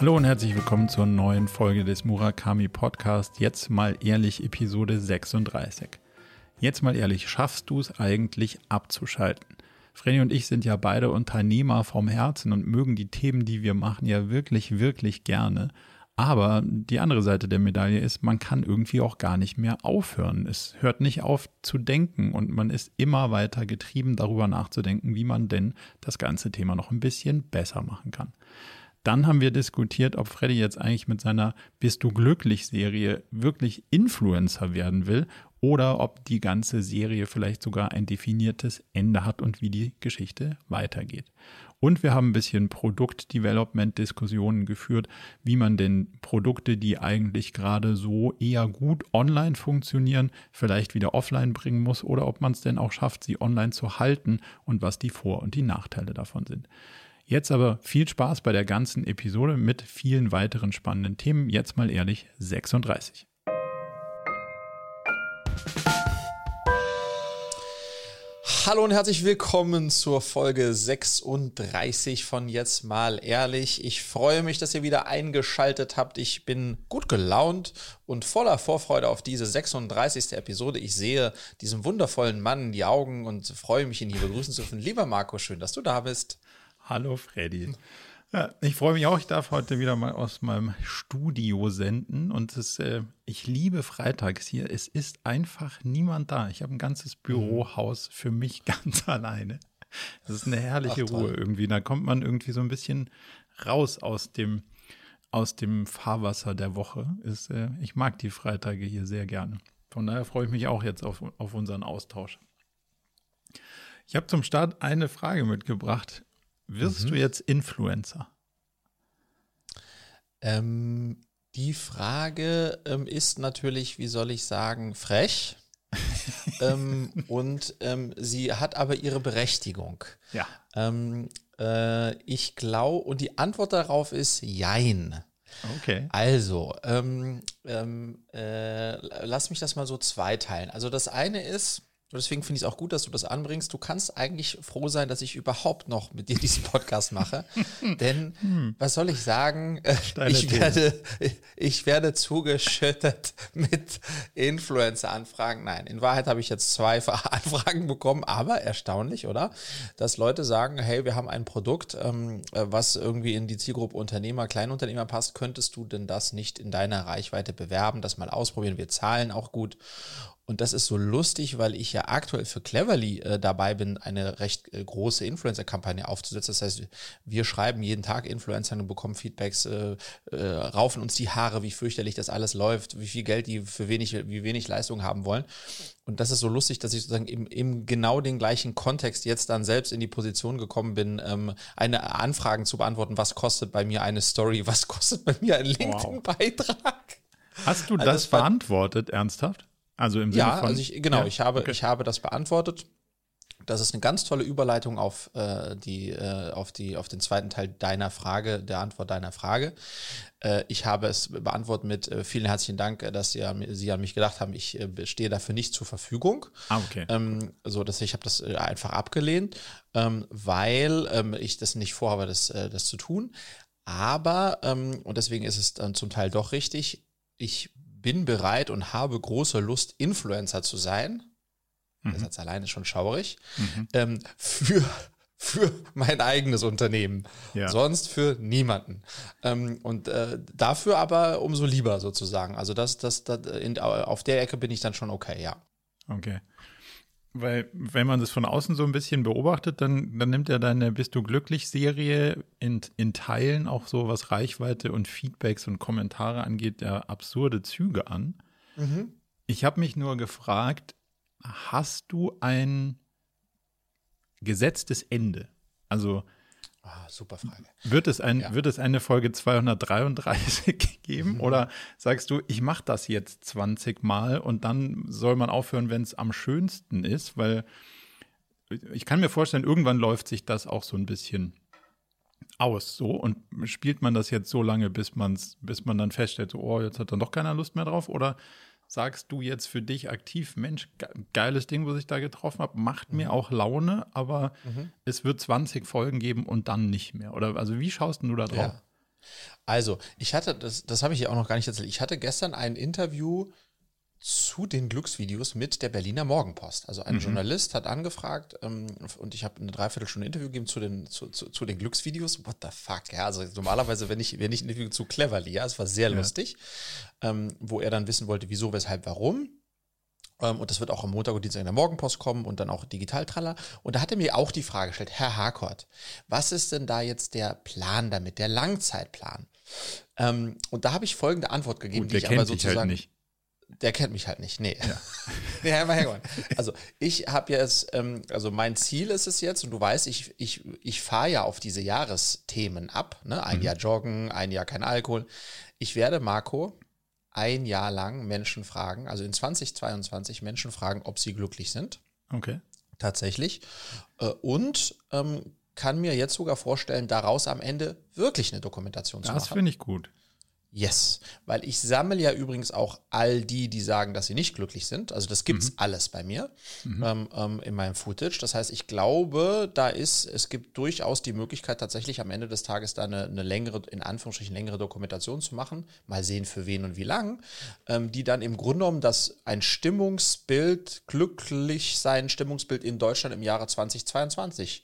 Hallo und herzlich willkommen zur neuen Folge des Murakami Podcast. Jetzt mal ehrlich, Episode 36. Jetzt mal ehrlich, schaffst du es eigentlich abzuschalten? Freddy und ich sind ja beide Unternehmer vom Herzen und mögen die Themen, die wir machen, ja wirklich, wirklich gerne. Aber die andere Seite der Medaille ist, man kann irgendwie auch gar nicht mehr aufhören. Es hört nicht auf zu denken und man ist immer weiter getrieben, darüber nachzudenken, wie man denn das ganze Thema noch ein bisschen besser machen kann. Dann haben wir diskutiert, ob Freddy jetzt eigentlich mit seiner Bist du glücklich Serie wirklich Influencer werden will oder ob die ganze Serie vielleicht sogar ein definiertes Ende hat und wie die Geschichte weitergeht. Und wir haben ein bisschen Produktdevelopment-Diskussionen geführt, wie man denn Produkte, die eigentlich gerade so eher gut online funktionieren, vielleicht wieder offline bringen muss oder ob man es denn auch schafft, sie online zu halten und was die Vor- und die Nachteile davon sind. Jetzt aber viel Spaß bei der ganzen Episode mit vielen weiteren spannenden Themen. Jetzt mal ehrlich 36. Hallo und herzlich willkommen zur Folge 36 von Jetzt mal ehrlich. Ich freue mich, dass ihr wieder eingeschaltet habt. Ich bin gut gelaunt und voller Vorfreude auf diese 36. Episode. Ich sehe diesem wundervollen Mann in die Augen und freue mich, ihn hier begrüßen zu dürfen. Lieber Marco, schön, dass du da bist. Hallo Freddy. Ja, ich freue mich auch, ich darf heute wieder mal aus meinem Studio senden und es, äh, ich liebe Freitags hier. Es ist einfach niemand da. Ich habe ein ganzes Bürohaus für mich ganz alleine. Das ist eine herrliche Ach, Ruhe irgendwie. Da kommt man irgendwie so ein bisschen raus aus dem, aus dem Fahrwasser der Woche. Ist, äh, ich mag die Freitage hier sehr gerne. Von daher freue ich mich auch jetzt auf, auf unseren Austausch. Ich habe zum Start eine Frage mitgebracht. Wirst mhm. du jetzt Influencer? Ähm, die Frage ähm, ist natürlich, wie soll ich sagen, frech. ähm, und ähm, sie hat aber ihre Berechtigung. Ja. Ähm, äh, ich glaube, und die Antwort darauf ist Jein. Okay. Also, ähm, ähm, äh, lass mich das mal so zweiteilen. Also das eine ist, deswegen finde ich es auch gut, dass du das anbringst. Du kannst eigentlich froh sein, dass ich überhaupt noch mit dir diesen Podcast mache. Denn, hm. was soll ich sagen? ich werde, ich werde zugeschüttet mit Influencer-Anfragen. Nein, in Wahrheit habe ich jetzt zwei Anfragen bekommen, aber erstaunlich, oder? Dass Leute sagen, hey, wir haben ein Produkt, ähm, was irgendwie in die Zielgruppe Unternehmer, Kleinunternehmer passt. Könntest du denn das nicht in deiner Reichweite bewerben, das mal ausprobieren? Wir zahlen auch gut. Und das ist so lustig, weil ich ja aktuell für Cleverly äh, dabei bin, eine recht äh, große Influencer-Kampagne aufzusetzen. Das heißt, wir schreiben jeden Tag Influencer und bekommen Feedbacks, äh, äh, raufen uns die Haare, wie fürchterlich das alles läuft, wie viel Geld die für wenig, wie wenig Leistung haben wollen. Und das ist so lustig, dass ich sozusagen im, im genau den gleichen Kontext jetzt dann selbst in die Position gekommen bin, ähm, eine Anfragen zu beantworten, was kostet bei mir eine Story, was kostet bei mir ein LinkedIn-Beitrag. Wow. Hast du also das, das beantwortet, ernsthaft? Also im Sinne ja, von. Also ich, genau, ja? ich habe, okay. ich habe das beantwortet. Das ist eine ganz tolle Überleitung auf äh, die, äh, auf die, auf den zweiten Teil deiner Frage, der Antwort deiner Frage. Äh, ich habe es beantwortet mit äh, vielen herzlichen Dank, äh, dass Sie, Sie an mich gedacht haben. Ich äh, stehe dafür nicht zur Verfügung. Ah, okay. Ähm, so, dass ich habe das äh, einfach abgelehnt, ähm, weil ähm, ich das nicht vorhabe, das, äh, das zu tun. Aber ähm, und deswegen ist es dann zum Teil doch richtig. Ich bin bereit und habe große Lust, Influencer zu sein. Mhm. Das ist alleine schon schaurig. Mhm. Ähm, für für mein eigenes Unternehmen. Ja. Sonst für niemanden. Ähm, und äh, dafür aber umso lieber sozusagen. Also das, das, das in, auf der Ecke bin ich dann schon okay, ja. Okay. Weil, wenn man das von außen so ein bisschen beobachtet, dann, dann nimmt ja deine Bist du glücklich Serie in, in Teilen auch so, was Reichweite und Feedbacks und Kommentare angeht, ja absurde Züge an. Mhm. Ich habe mich nur gefragt, hast du ein gesetztes Ende? Also, Ah, super Frage. Wird es, ein, ja. wird es eine Folge 233 geben mhm. oder sagst du, ich mache das jetzt 20 Mal und dann soll man aufhören, wenn es am schönsten ist? Weil ich kann mir vorstellen, irgendwann läuft sich das auch so ein bisschen aus so und spielt man das jetzt so lange, bis, man's, bis man dann feststellt, so, oh, jetzt hat dann doch keiner Lust mehr drauf oder sagst du jetzt für dich aktiv, Mensch, geiles Ding, was ich da getroffen habe, macht mhm. mir auch Laune, aber mhm. es wird 20 Folgen geben und dann nicht mehr? Oder also wie schaust du da drauf? Ja. Also, ich hatte, das, das habe ich ja auch noch gar nicht erzählt, ich hatte gestern ein Interview zu den Glücksvideos mit der Berliner Morgenpost. Also ein mhm. Journalist hat angefragt ähm, und ich habe eine Dreiviertelstunde Interview gegeben zu den, zu, zu, zu, den Glücksvideos. What the fuck? Ja, also normalerweise, wenn ich, wenn ich ein Interview zu Cleverly, ja, es war sehr ja. lustig, ähm, wo er dann wissen wollte, wieso, weshalb, warum. Ähm, und das wird auch am Montag und Dienstag in der Morgenpost kommen und dann auch digital tralla. Und da hat er mir auch die Frage gestellt, Herr Harkort, was ist denn da jetzt der Plan damit, der Langzeitplan? Ähm, und da habe ich folgende Antwort gegeben, Gut, die ich aber halt sozusagen. Halt nicht der kennt mich halt nicht. Nee. Ja. nee, ja, also ich habe jetzt, ähm, also mein Ziel ist es jetzt, und du weißt, ich, ich, ich fahre ja auf diese Jahresthemen ab. Ne? Ein mhm. Jahr joggen, ein Jahr kein Alkohol. Ich werde, Marco, ein Jahr lang Menschen fragen, also in 2022 Menschen fragen, ob sie glücklich sind. Okay. Tatsächlich. Äh, und ähm, kann mir jetzt sogar vorstellen, daraus am Ende wirklich eine Dokumentation das zu machen. Das finde ich gut. Yes, weil ich sammle ja übrigens auch all die, die sagen, dass sie nicht glücklich sind. Also das gibt's mhm. alles bei mir mhm. ähm, ähm, in meinem Footage. Das heißt, ich glaube, da ist, es gibt durchaus die Möglichkeit, tatsächlich am Ende des Tages da eine, eine längere, in Anführungsstrichen längere Dokumentation zu machen. Mal sehen, für wen und wie lang. Ähm, die dann im Grunde genommen das ein Stimmungsbild, glücklich sein Stimmungsbild in Deutschland im Jahre 2022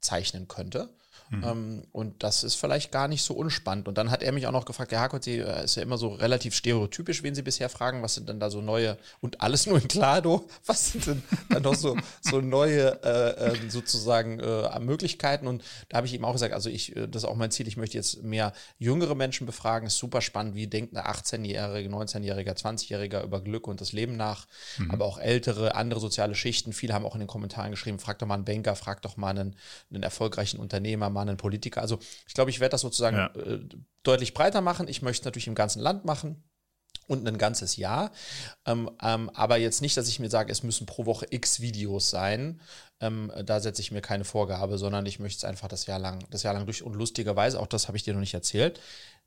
zeichnen könnte. Mhm. Ähm, und das ist vielleicht gar nicht so unspannend. Und dann hat er mich auch noch gefragt, Herr Harkot, Sie äh, ist ja immer so relativ stereotypisch, wen Sie bisher fragen, was sind denn da so neue, und alles nur in Klado, was sind denn dann noch so, so neue äh, ähm, sozusagen äh, Möglichkeiten? Und da habe ich ihm auch gesagt, also ich, äh, das ist auch mein Ziel, ich möchte jetzt mehr jüngere Menschen befragen. Ist super spannend, wie denkt eine 18-Jährige, 19-Jähriger, 20-Jähriger über Glück und das Leben nach, mhm. aber auch ältere, andere soziale Schichten. Viele haben auch in den Kommentaren geschrieben, frag doch mal einen Banker, frag doch mal einen, einen erfolgreichen Unternehmer, mal einen Politiker. Also ich glaube, ich werde das sozusagen ja. äh, deutlich breiter machen. Ich möchte es natürlich im ganzen Land machen und ein ganzes Jahr. Ähm, ähm, aber jetzt nicht, dass ich mir sage, es müssen pro Woche x Videos sein. Ähm, da setze ich mir keine Vorgabe, sondern ich möchte es einfach das Jahr lang, das Jahr lang durch. Und lustigerweise, auch das habe ich dir noch nicht erzählt,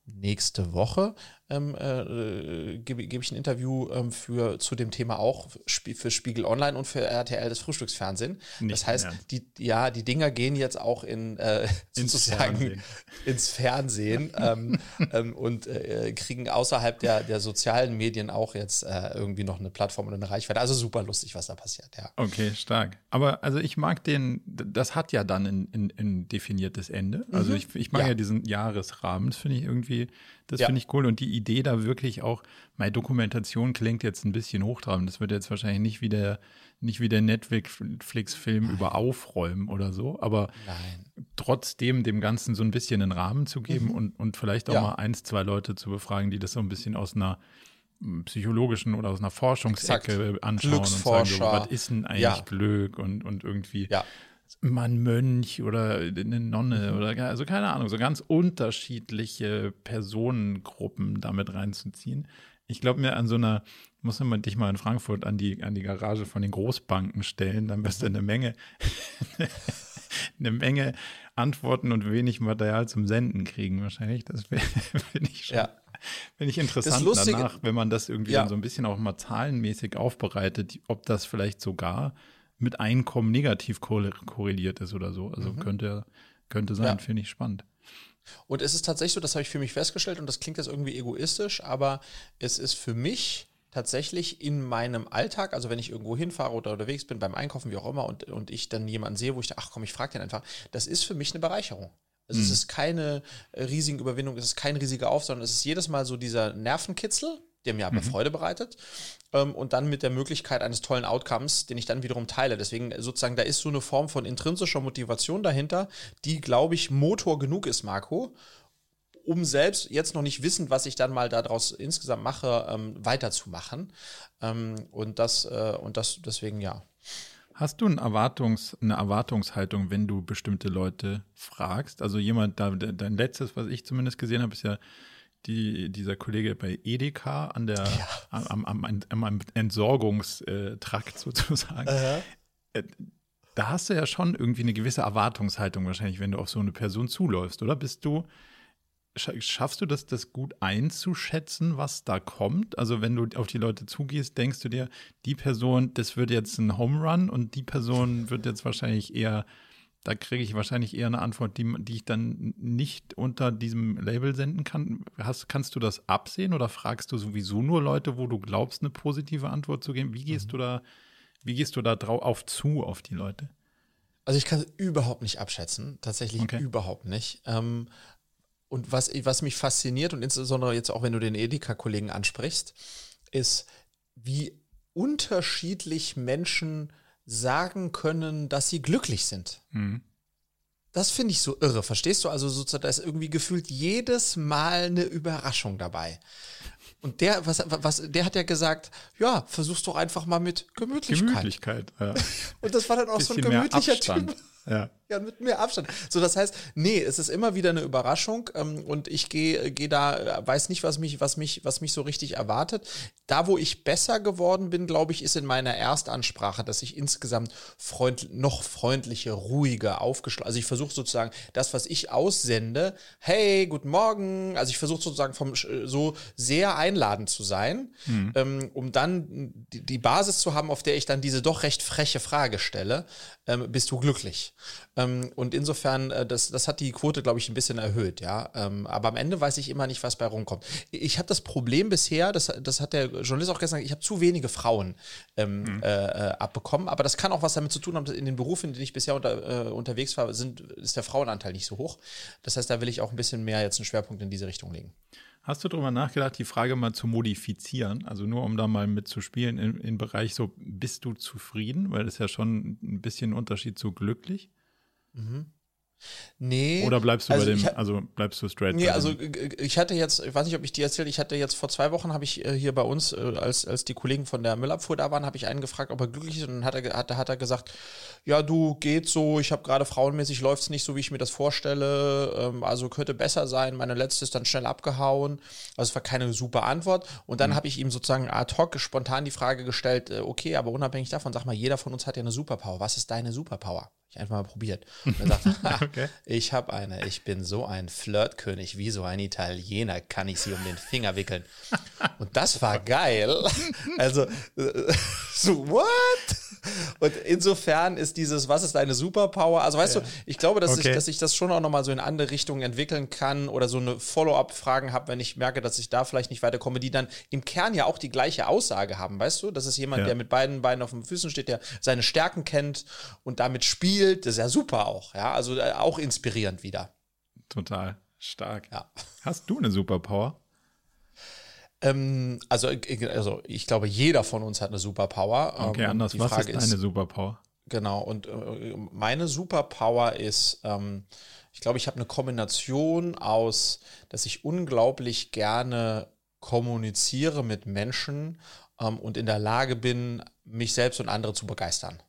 nächste Woche ähm, äh, gebe geb ich ein Interview ähm, für, zu dem Thema auch für Spiegel Online und für RTL das Frühstücksfernsehen. Nicht das heißt, die, ja, die Dinger gehen jetzt auch in äh, ins sozusagen Fernsehen. ins Fernsehen ähm, ähm, und äh, kriegen außerhalb der, der sozialen Medien auch jetzt äh, irgendwie noch eine Plattform und eine Reichweite. Also super lustig, was da passiert, ja. Okay, stark. Aber also ich mag den, das hat ja dann ein, ein, ein definiertes Ende. Also mhm. ich, ich mag ja. ja diesen Jahresrahmen, das finde ich irgendwie das ja. finde ich cool. Und die Idee da wirklich auch, meine Dokumentation klingt jetzt ein bisschen hochtrabend. Das wird jetzt wahrscheinlich nicht wie der, nicht wie der Netflix-Film über Aufräumen oder so, aber Nein. trotzdem dem Ganzen so ein bisschen einen Rahmen zu geben mhm. und, und vielleicht auch ja. mal eins, zwei Leute zu befragen, die das so ein bisschen aus einer hm, psychologischen oder aus einer Forschungsecke Exakt. anschauen und sagen, so, was ist denn eigentlich ja. Glück und, und irgendwie ja mal ein Mönch oder eine Nonne oder also keine Ahnung, so ganz unterschiedliche Personengruppen damit reinzuziehen. Ich glaube mir an so einer, muss man dich mal in Frankfurt an die, an die Garage von den Großbanken stellen, dann wirst du eine Menge, eine Menge Antworten und wenig Material zum Senden kriegen wahrscheinlich. Das finde ich schon. Ja. Finde ich interessant Lustige, danach, wenn man das irgendwie ja. dann so ein bisschen auch mal zahlenmäßig aufbereitet, ob das vielleicht sogar mit Einkommen negativ korreliert ist oder so. Also mhm. könnte, könnte sein, ja. finde ich spannend. Und es ist tatsächlich so, das habe ich für mich festgestellt und das klingt jetzt irgendwie egoistisch, aber es ist für mich tatsächlich in meinem Alltag, also wenn ich irgendwo hinfahre oder unterwegs bin, beim Einkaufen, wie auch immer, und, und ich dann jemanden sehe, wo ich dachte, ach komm, ich frage den einfach, das ist für mich eine Bereicherung. Also mhm. es ist keine äh, riesige Überwindung, es ist kein riesiger Aufwand, es ist jedes Mal so dieser Nervenkitzel, der mir aber mhm. Freude bereitet. Ähm, und dann mit der Möglichkeit eines tollen Outcomes, den ich dann wiederum teile. Deswegen sozusagen, da ist so eine Form von intrinsischer Motivation dahinter, die, glaube ich, Motor genug ist, Marco, um selbst jetzt noch nicht wissend, was ich dann mal daraus insgesamt mache, ähm, weiterzumachen. Ähm, und das, äh, und das deswegen ja. Hast du ein Erwartungs-, eine Erwartungshaltung, wenn du bestimmte Leute fragst? Also jemand, da, dein letztes, was ich zumindest gesehen habe, ist ja die, dieser Kollege bei Edeka an der, ja. am, am, am, am Entsorgungstrakt sozusagen. Uh Da hast du ja schon irgendwie eine gewisse Erwartungshaltung wahrscheinlich, wenn du auf so eine Person zuläufst, oder? Bist du, schaffst du das, das gut einzuschätzen, was da kommt? Also wenn du auf die Leute zugehst, denkst du dir, die Person, das wird jetzt ein Home Run und die Person wird jetzt wahrscheinlich eher da kriege ich wahrscheinlich eher eine Antwort, die, die ich dann nicht unter diesem Label senden kann. Hast, kannst du das absehen oder fragst du sowieso nur Leute, wo du glaubst, eine positive Antwort zu geben? Wie gehst mhm. du da, wie gehst du da drauf auf zu auf die Leute? Also ich kann es überhaupt nicht abschätzen, tatsächlich okay. überhaupt nicht. Ähm, und was, was mich fasziniert und insbesondere jetzt auch, wenn du den Edeka-Kollegen ansprichst, ist, wie unterschiedlich Menschen sagen können, dass sie glücklich sind. Mhm. Das finde ich so irre, verstehst du? Also sozusagen, da ist irgendwie gefühlt jedes Mal eine Überraschung dabei. Und der, was, was, der hat ja gesagt, ja, versuch's doch einfach mal mit Gemütlichkeit. Gemütlichkeit, ja. Und das war dann auch so ein gemütlicher Typ. Ja. ja, mit mehr Abstand. So, das heißt, nee, es ist immer wieder eine Überraschung ähm, und ich gehe geh da, weiß nicht, was mich, was mich, was mich so richtig erwartet. Da, wo ich besser geworden bin, glaube ich, ist in meiner Erstansprache, dass ich insgesamt freund, noch freundlicher, ruhiger, aufgeschlossen. Also ich versuche sozusagen das, was ich aussende, hey, guten Morgen. Also ich versuche sozusagen vom so sehr einladend zu sein, mhm. ähm, um dann die, die Basis zu haben, auf der ich dann diese doch recht freche Frage stelle. Ähm, bist du glücklich? Ähm, und insofern, äh, das, das hat die Quote, glaube ich, ein bisschen erhöht, ja. Ähm, aber am Ende weiß ich immer nicht, was bei rumkommt. Ich habe das Problem bisher, das, das hat der Journalist auch gestern gesagt, ich habe zu wenige Frauen ähm, mhm. äh, äh, abbekommen, aber das kann auch was damit zu tun haben, dass in den Berufen, in denen ich bisher unter, äh, unterwegs war, sind, ist der Frauenanteil nicht so hoch. Das heißt, da will ich auch ein bisschen mehr jetzt einen Schwerpunkt in diese Richtung legen. Hast du darüber nachgedacht, die Frage mal zu modifizieren? Also nur um da mal mitzuspielen im, im Bereich so, bist du zufrieden? Weil das ist ja schon ein bisschen ein Unterschied zu glücklich. Mhm. Nee. Oder bleibst du also bei dem, also bleibst du straight? Nee, also ich hatte jetzt, ich weiß nicht, ob ich dir erzählt, ich hatte jetzt vor zwei Wochen, habe ich äh, hier bei uns, äh, als, als die Kollegen von der Müllabfuhr da waren, habe ich einen gefragt, ob er glücklich ist und dann hat er, hat, hat er gesagt, ja, du geht so, ich habe gerade frauenmäßig, läuft es nicht so, wie ich mir das vorstelle, ähm, also könnte besser sein, meine letzte ist dann schnell abgehauen, also es war keine super Antwort und dann mhm. habe ich ihm sozusagen ad hoc spontan die Frage gestellt, äh, okay, aber unabhängig davon, sag mal, jeder von uns hat ja eine Superpower, was ist deine Superpower? Ich einfach mal probiert. Und er sagt, okay. ich habe eine, ich bin so ein Flirtkönig, wie so ein Italiener, kann ich sie um den Finger wickeln. Und das war geil. Also, äh, so, what? Und insofern ist dieses, was ist deine Superpower? Also weißt ja. du, ich glaube, dass, okay. ich, dass ich das schon auch nochmal so in andere Richtungen entwickeln kann oder so eine Follow-up-Fragen habe, wenn ich merke, dass ich da vielleicht nicht weiterkomme, die dann im Kern ja auch die gleiche Aussage haben, weißt du? Das ist jemand, ja. der mit beiden Beinen auf den Füßen steht, der seine Stärken kennt und damit spielt. Das ist ja super auch, ja. Also äh, auch inspirierend wieder. Total stark. Ja. Hast du eine Superpower? Ähm, also, äh, also ich glaube, jeder von uns hat eine Superpower. Okay, ähm, anders. was Frage ist deine Superpower? Genau, und äh, meine Superpower ist, ähm, ich glaube, ich habe eine Kombination aus, dass ich unglaublich gerne kommuniziere mit Menschen ähm, und in der Lage bin, mich selbst und andere zu begeistern.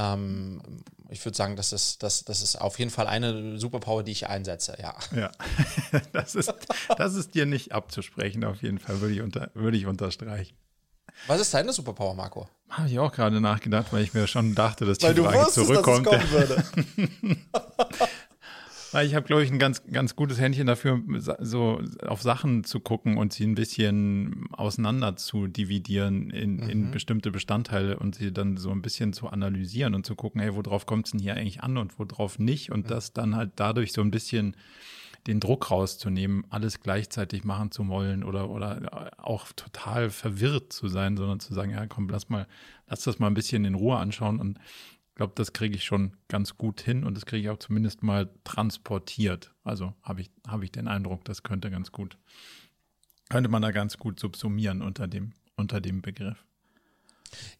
Ähm, ich würde sagen, das ist, das, das ist auf jeden Fall eine Superpower, die ich einsetze, ja. Ja, das ist, das ist dir nicht abzusprechen, auf jeden Fall, würde ich, unter, würde ich unterstreichen. Was ist deine Superpower, Marco? Habe ich auch gerade nachgedacht, weil ich mir schon dachte, dass die weil Frage zurückkommt. Dass es kommen würde. Weil ich habe, glaube ich, ein ganz, ganz gutes Händchen dafür, so auf Sachen zu gucken und sie ein bisschen auseinander zu dividieren in, mhm. in bestimmte Bestandteile und sie dann so ein bisschen zu analysieren und zu gucken, hey, worauf kommt es denn hier eigentlich an und worauf nicht und mhm. das dann halt dadurch so ein bisschen den Druck rauszunehmen, alles gleichzeitig machen zu wollen oder, oder auch total verwirrt zu sein, sondern zu sagen, ja, komm, lass mal, lass das mal ein bisschen in Ruhe anschauen und glaube, das kriege ich schon ganz gut hin und das kriege ich auch zumindest mal transportiert. Also habe ich, hab ich den Eindruck, das könnte ganz gut, könnte man da ganz gut subsumieren unter dem, unter dem Begriff.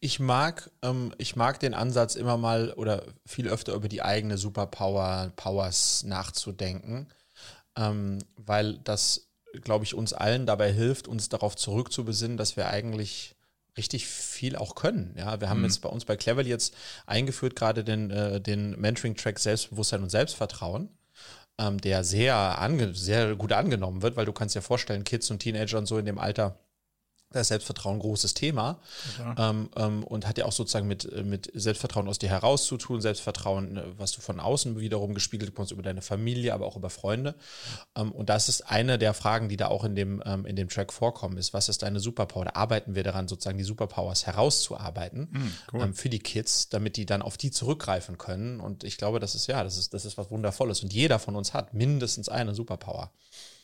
Ich mag, ähm, ich mag den Ansatz immer mal oder viel öfter über die eigene Superpower, Powers nachzudenken, ähm, weil das, glaube ich, uns allen dabei hilft, uns darauf zurückzubesinnen, dass wir eigentlich richtig viel auch können. Ja, wir haben mhm. jetzt bei uns bei Cleverly jetzt eingeführt gerade den, äh, den Mentoring-Track Selbstbewusstsein und Selbstvertrauen, ähm, der sehr, ange sehr gut angenommen wird, weil du kannst dir vorstellen, Kids und Teenager und so in dem Alter, da ist Selbstvertrauen ein großes Thema ähm, ähm, und hat ja auch sozusagen mit, äh, mit Selbstvertrauen aus dir heraus zu tun, Selbstvertrauen, äh, was du von außen wiederum gespiegelt bekommst über deine Familie, aber auch über Freunde. Ähm, und das ist eine der Fragen, die da auch in dem, ähm, in dem Track vorkommen, ist, was ist deine Superpower? Da arbeiten wir daran, sozusagen die Superpowers herauszuarbeiten mhm, cool. Ähm, für die Kids, damit die dann auf die zurückgreifen können. Und ich glaube, das ist ja, das ist, das ist was Wundervolles. Und jeder von uns hat mindestens eine Superpower.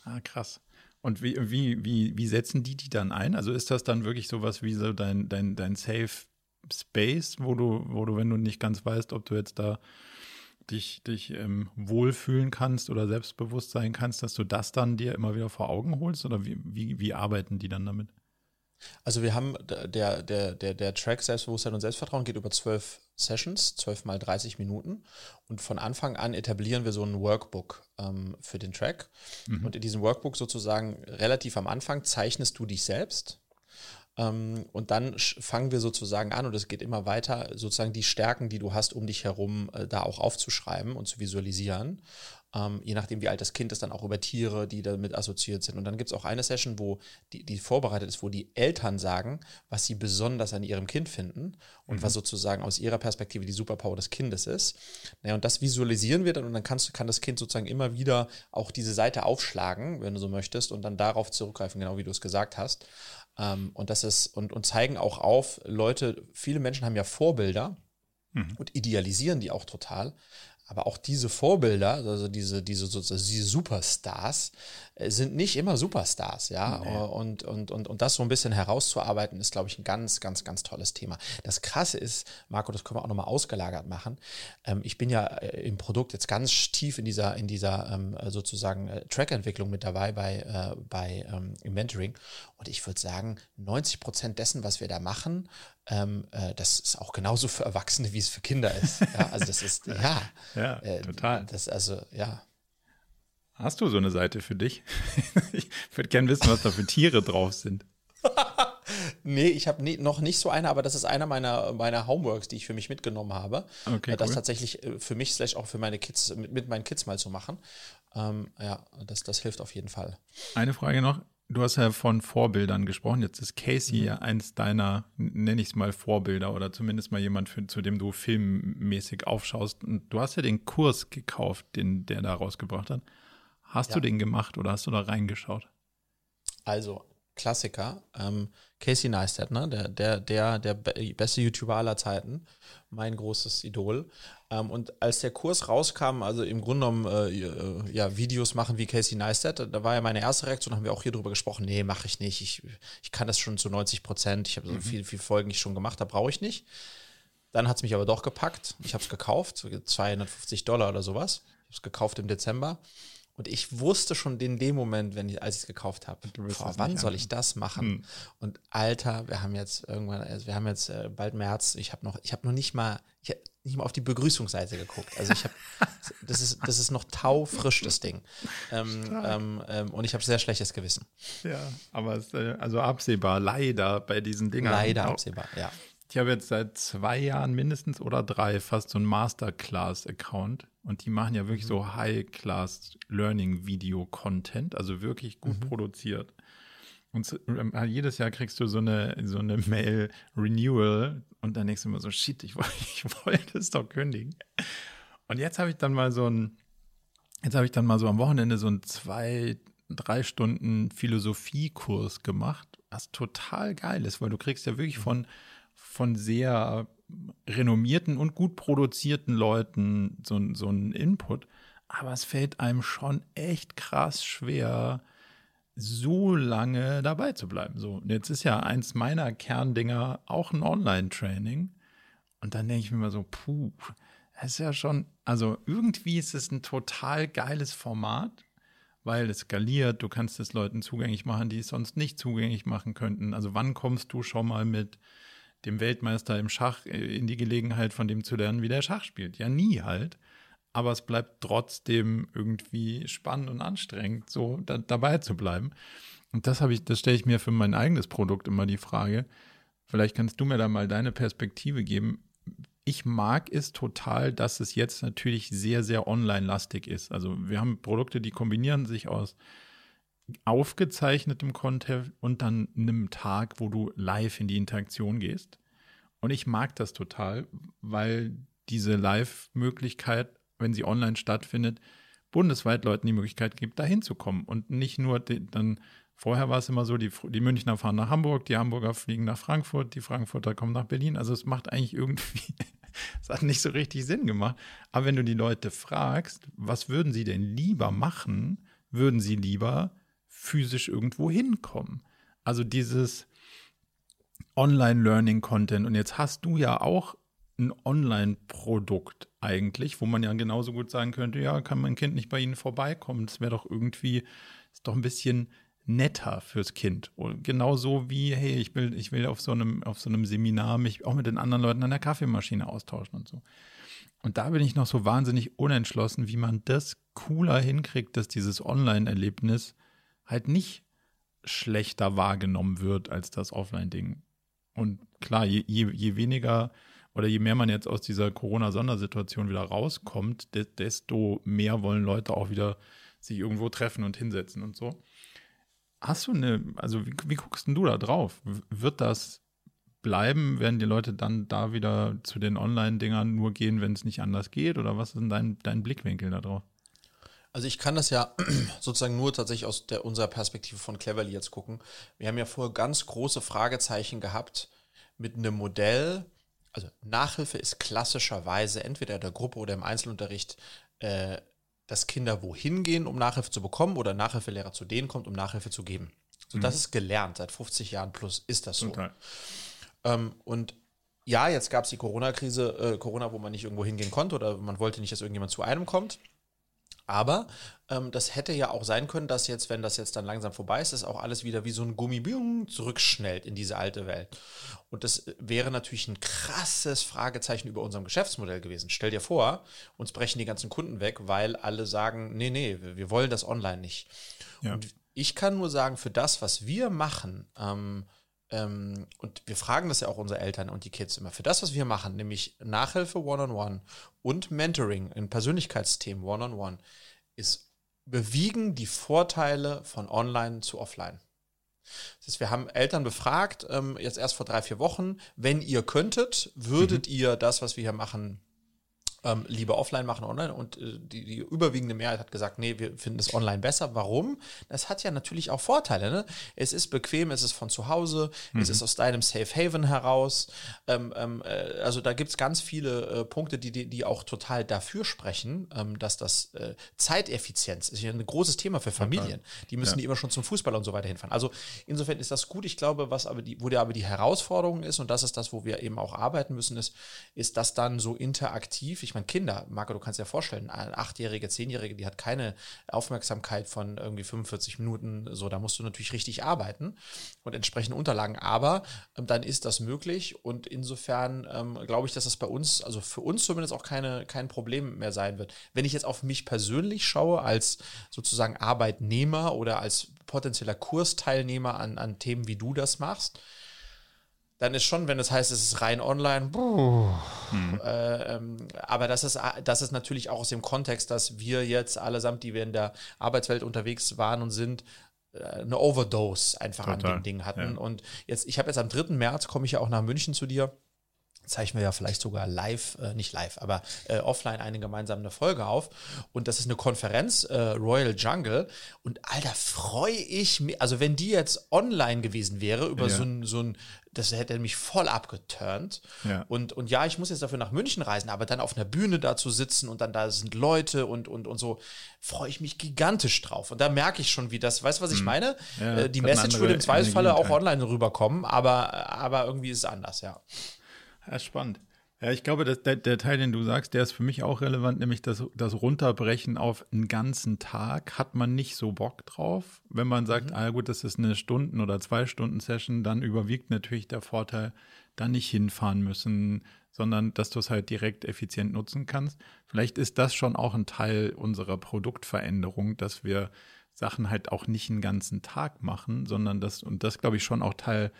Ah, krass. Und wie, wie, wie, wie setzen die die dann ein? Also ist das dann wirklich sowas wie so dein, dein, dein Safe Space, wo du, wo du, wenn du nicht ganz weißt, ob du jetzt da dich, dich ähm, wohlfühlen kannst oder selbstbewusst sein kannst, dass du das dann dir immer wieder vor Augen holst? Oder wie, wie, wie arbeiten die dann damit? Also wir haben der, der, der, der Track Selbstbewusstsein und Selbstvertrauen geht über zwölf Sessions, zwölf mal 30 Minuten. Und von Anfang an etablieren wir so ein Workbook ähm, für den Track. Mhm. Und in diesem Workbook sozusagen relativ am Anfang zeichnest du dich selbst. Ähm, und dann fangen wir sozusagen an, und es geht immer weiter, sozusagen die Stärken, die du hast, um dich herum, äh, da auch aufzuschreiben und zu visualisieren ähm, je nachdem, wie alt das Kind ist, dann auch über Tiere, die damit assoziiert sind. Und dann gibt es auch eine Session, wo die, die vorbereitet ist, wo die Eltern sagen, was sie besonders an ihrem Kind finden und mhm. was sozusagen aus ihrer Perspektive die Superpower des Kindes ist. Naja, und das visualisieren wir dann und dann kannst, kann das Kind sozusagen immer wieder auch diese Seite aufschlagen, wenn du so möchtest, und dann darauf zurückgreifen, genau wie du es gesagt hast. Ähm, und das ist, und, und zeigen auch auf, Leute, viele Menschen haben ja Vorbilder mhm. und idealisieren die auch total. Aber auch diese Vorbilder, also diese, diese, diese Superstars, sind nicht immer Superstars, ja. Nee. Und, und, und, und das so ein bisschen herauszuarbeiten, ist, glaube ich, ein ganz, ganz, ganz tolles Thema. Das Krasse ist, Marco, das können wir auch nochmal ausgelagert machen. Ähm, ich bin ja äh, im Produkt jetzt ganz tief in dieser, in dieser ähm, sozusagen äh, Track-Entwicklung mit dabei bei, bei ähm, im Mentoring. Und ich würde sagen, 90 Prozent dessen, was wir da machen, ähm, äh, das ist auch genauso für Erwachsene, wie es für Kinder ist. Ja, also das ist, ja. ja, äh, total. Das, also, ja. Hast du so eine Seite für dich? ich würde gerne wissen, was da für Tiere drauf sind. nee, ich habe noch nicht so eine, aber das ist einer meiner, meiner Homeworks, die ich für mich mitgenommen habe. Okay, das cool. tatsächlich äh, für mich, slash auch für meine Kids, mit, mit meinen Kids mal zu machen. Ähm, ja, das, das hilft auf jeden Fall. Eine Frage noch. Du hast ja von Vorbildern gesprochen. Jetzt ist Casey mhm. ja eins deiner, nenne ich es mal, Vorbilder oder zumindest mal jemand, für, zu dem du filmmäßig aufschaust. Und du hast ja den Kurs gekauft, den der da rausgebracht hat. Hast ja. du den gemacht oder hast du da reingeschaut? Also, Klassiker. Ähm, Casey Neistat, ne? der, der, der, der beste YouTuber aller Zeiten, mein großes Idol. Ähm, und als der Kurs rauskam, also im Grunde genommen äh, äh, ja, Videos machen wie Casey Neistat, da war ja meine erste Reaktion, haben wir auch hier drüber gesprochen, nee, mache ich nicht. Ich, ich kann das schon zu 90 Prozent. Ich habe so mhm. viele viel Folgen ich schon gemacht, da brauche ich nicht. Dann hat es mich aber doch gepackt. Ich habe es gekauft, 250 Dollar oder sowas. Ich habe es gekauft im Dezember. Und ich wusste schon in dem Moment, wenn ich, als ich es gekauft habe, wann soll ich das machen? Hm. Und Alter, wir haben jetzt irgendwann, also wir haben jetzt äh, bald März. Ich habe noch, ich habe noch nicht mal, ich nicht mal auf die Begrüßungsseite geguckt. Also ich habe, das ist, das ist noch taufrisch das Ding. Ähm, ähm, ähm, und ich habe sehr schlechtes Gewissen. Ja, aber es, äh, also absehbar, leider bei diesen Dingern. Leider absehbar, ja. Ich habe jetzt seit zwei Jahren mindestens oder drei fast so einen Masterclass-Account und die machen ja wirklich mhm. so High-Class-Learning-Video-Content, also wirklich gut mhm. produziert. Und ähm, jedes Jahr kriegst du so eine, so eine Mail Renewal und dann denkst du immer so, shit, ich, ich wollte es doch kündigen. Und jetzt habe ich dann mal so ein, jetzt habe ich dann mal so am Wochenende so einen zwei, drei Stunden Philosophiekurs gemacht, was total geil ist, weil du kriegst ja wirklich mhm. von, von sehr renommierten und gut produzierten Leuten so, so einen Input. Aber es fällt einem schon echt krass schwer, so lange dabei zu bleiben. So, jetzt ist ja eins meiner Kerndinger auch ein Online-Training. Und dann denke ich mir mal so, puh, das ist ja schon, also irgendwie ist es ein total geiles Format, weil es skaliert, du kannst es Leuten zugänglich machen, die es sonst nicht zugänglich machen könnten. Also wann kommst du schon mal mit dem Weltmeister im Schach äh, in die Gelegenheit, von dem zu lernen, wie der Schach spielt. Ja, nie halt. Aber es bleibt trotzdem irgendwie spannend und anstrengend, so da, dabei zu bleiben. Und das habe ich, das stelle ich mir für mein eigenes Produkt immer die Frage. Vielleicht kannst du mir da mal deine Perspektive geben. Ich mag es total, dass es jetzt natürlich sehr, sehr online-lastig ist. Also wir haben Produkte, die kombinieren sich aus aufgezeichnetem Content und dann einem Tag, wo du live in die Interaktion gehst. Und ich mag das total, weil diese Live-Möglichkeit, wenn sie online stattfindet, bundesweit Leuten die Möglichkeit gibt, da hinzukommen und nicht nur die, dann Vorher war es immer so, die, die Münchner fahren nach Hamburg, die Hamburger fliegen nach Frankfurt, die Frankfurter kommen nach Berlin. Also es macht eigentlich irgendwie, es hat nicht so richtig Sinn gemacht. Aber wenn du die Leute fragst, was würden sie denn lieber machen, würden sie lieber physisch irgendwo hinkommen. Also dieses Online-Learning-Content. Und jetzt hast du ja auch ein Online-Produkt eigentlich, wo man ja genauso gut sagen könnte, ja, kann mein Kind nicht bei Ihnen vorbeikommen. Das wäre doch irgendwie, ist doch ein bisschen netter fürs Kind. Und genauso wie, hey, ich will, ich will auf so einem, auf so einem Seminar mich auch mit den anderen Leuten an der Kaffeemaschine austauschen und so. Und da bin ich noch so wahnsinnig unentschlossen, wie man das cooler hinkriegt, dass dieses Online-Erlebnis halt nicht schlechter wahrgenommen wird als das Offline-Ding. Und klar, je, je, je weniger oder je mehr man jetzt aus dieser Corona-Sondersituation wieder rauskommt, desto mehr wollen Leute auch wieder sich irgendwo treffen und hinsetzen und so. Hast du eine, also wie, wie guckst du da drauf? Wird das bleiben? Werden die Leute dann da wieder zu den Online-Dingern nur gehen, wenn es nicht anders geht? Oder was ist denn dein, dein Blickwinkel da drauf? Also ich kann das ja sozusagen nur tatsächlich aus der, unserer Perspektive von Cleverly jetzt gucken. Wir haben ja vorher ganz große Fragezeichen gehabt mit einem Modell. Also Nachhilfe ist klassischerweise entweder in der Gruppe oder im Einzelunterricht äh, dass Kinder wohin gehen, um Nachhilfe zu bekommen oder Nachhilfelehrer zu denen kommt, um Nachhilfe zu geben. So, mhm. Das ist gelernt, seit 50 Jahren plus ist das so. Ähm, und ja, jetzt gab es die Corona-Krise, äh, Corona, wo man nicht irgendwo hingehen konnte oder man wollte nicht, dass irgendjemand zu einem kommt. Aber ähm, das hätte ja auch sein können, dass jetzt, wenn das jetzt dann langsam vorbei ist, dass auch alles wieder wie so ein Gummibium zurückschnellt in diese alte Welt. Und das wäre natürlich ein krasses Fragezeichen über unserem Geschäftsmodell gewesen. Stell dir vor, uns brechen die ganzen Kunden weg, weil alle sagen, nee, nee, wir wollen das online nicht. Ja. Und ich kann nur sagen, für das, was wir machen, ähm, ähm, und wir fragen das ja auch unsere Eltern und die Kids immer, für das, was wir machen, nämlich Nachhilfe One-on-One -on -one und Mentoring in Persönlichkeitsthemen One-on-One, -on -one, ist bewiegen die Vorteile von Online zu Offline. Das heißt, wir haben Eltern befragt, ähm, jetzt erst vor drei, vier Wochen, wenn ihr könntet, würdet mhm. ihr das, was wir hier machen, ähm, lieber offline machen online. Und äh, die, die, überwiegende Mehrheit hat gesagt, nee, wir finden es online besser. Warum? Das hat ja natürlich auch Vorteile. Ne? Es ist bequem, es ist von zu Hause, mhm. es ist aus deinem Safe Haven heraus. Ähm, ähm, äh, also da gibt es ganz viele äh, Punkte, die, die, die auch total dafür sprechen, ähm, dass das äh, Zeiteffizienz ist ja ein großes Thema für Familien. Die müssen ja. die immer schon zum Fußball und so weiter hinfahren. Also insofern ist das gut. Ich glaube, was aber die, wo der aber die Herausforderung ist, und das ist das, wo wir eben auch arbeiten müssen, ist, ist das dann so interaktiv. Ich meine, Kinder, Marco, du kannst dir vorstellen, eine achtjährige, zehnjährige, die hat keine Aufmerksamkeit von irgendwie 45 Minuten, so, da musst du natürlich richtig arbeiten und entsprechende Unterlagen, aber ähm, dann ist das möglich und insofern ähm, glaube ich, dass das bei uns, also für uns zumindest auch keine, kein Problem mehr sein wird. Wenn ich jetzt auf mich persönlich schaue, als sozusagen Arbeitnehmer oder als potenzieller Kursteilnehmer an, an Themen, wie du das machst, dann ist schon, wenn es heißt, es ist rein online, hm. äh, ähm, aber das ist, das ist natürlich auch aus dem Kontext, dass wir jetzt allesamt, die wir in der Arbeitswelt unterwegs waren und sind, äh, eine Overdose einfach Total. an dem Ding hatten. Ja. Und jetzt, ich habe jetzt am 3. März, komme ich ja auch nach München zu dir zeichnen wir ja vielleicht sogar live, äh, nicht live, aber äh, offline eine gemeinsame Folge auf. Und das ist eine Konferenz, äh, Royal Jungle. Und Alter, freue ich mich, also wenn die jetzt online gewesen wäre, über ja. so ein, so ein, das hätte mich voll abgeturnt. Ja. Und, und ja, ich muss jetzt dafür nach München reisen, aber dann auf einer Bühne da zu sitzen und dann da sind Leute und, und, und so, freue ich mich gigantisch drauf. Und da merke ich schon, wie das, weißt du, was ich hm. meine? Ja, äh, die Message würde im Zweifelsfalle auch online rüberkommen, aber, aber irgendwie ist es anders, ja. Ja, spannend. Ja, ich glaube, dass der, der, Teil, den du sagst, der ist für mich auch relevant, nämlich das, das Runterbrechen auf einen ganzen Tag hat man nicht so Bock drauf. Wenn man sagt, mhm. ah gut, das ist eine Stunden- oder zwei Stunden Session, dann überwiegt natürlich der Vorteil, da nicht hinfahren müssen, sondern dass du es halt direkt effizient nutzen kannst. Vielleicht ist das schon auch ein Teil unserer Produktveränderung, dass wir Sachen halt auch nicht einen ganzen Tag machen, sondern das, und das glaube ich schon auch Teil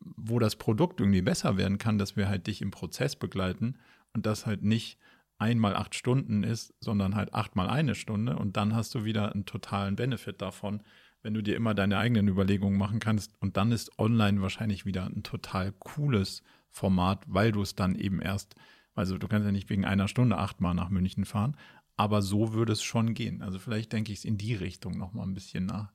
wo das Produkt irgendwie besser werden kann, dass wir halt dich im Prozess begleiten und das halt nicht einmal acht Stunden ist, sondern halt achtmal eine Stunde und dann hast du wieder einen totalen Benefit davon, wenn du dir immer deine eigenen Überlegungen machen kannst. Und dann ist online wahrscheinlich wieder ein total cooles Format, weil du es dann eben erst, also du kannst ja nicht wegen einer Stunde achtmal nach München fahren, aber so würde es schon gehen. Also vielleicht denke ich es in die Richtung nochmal ein bisschen nach.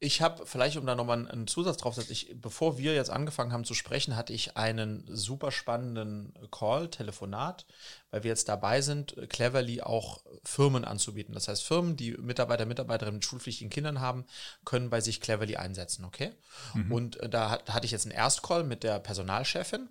Ich habe vielleicht, um da nochmal einen Zusatz drauf zu setzen, bevor wir jetzt angefangen haben zu sprechen, hatte ich einen super spannenden Call, Telefonat, weil wir jetzt dabei sind, Cleverly auch Firmen anzubieten. Das heißt, Firmen, die Mitarbeiter, Mitarbeiterinnen mit schulpflichtigen Kindern haben, können bei sich Cleverly einsetzen, okay? Mhm. Und äh, da, da hatte ich jetzt einen Erstcall mit der Personalchefin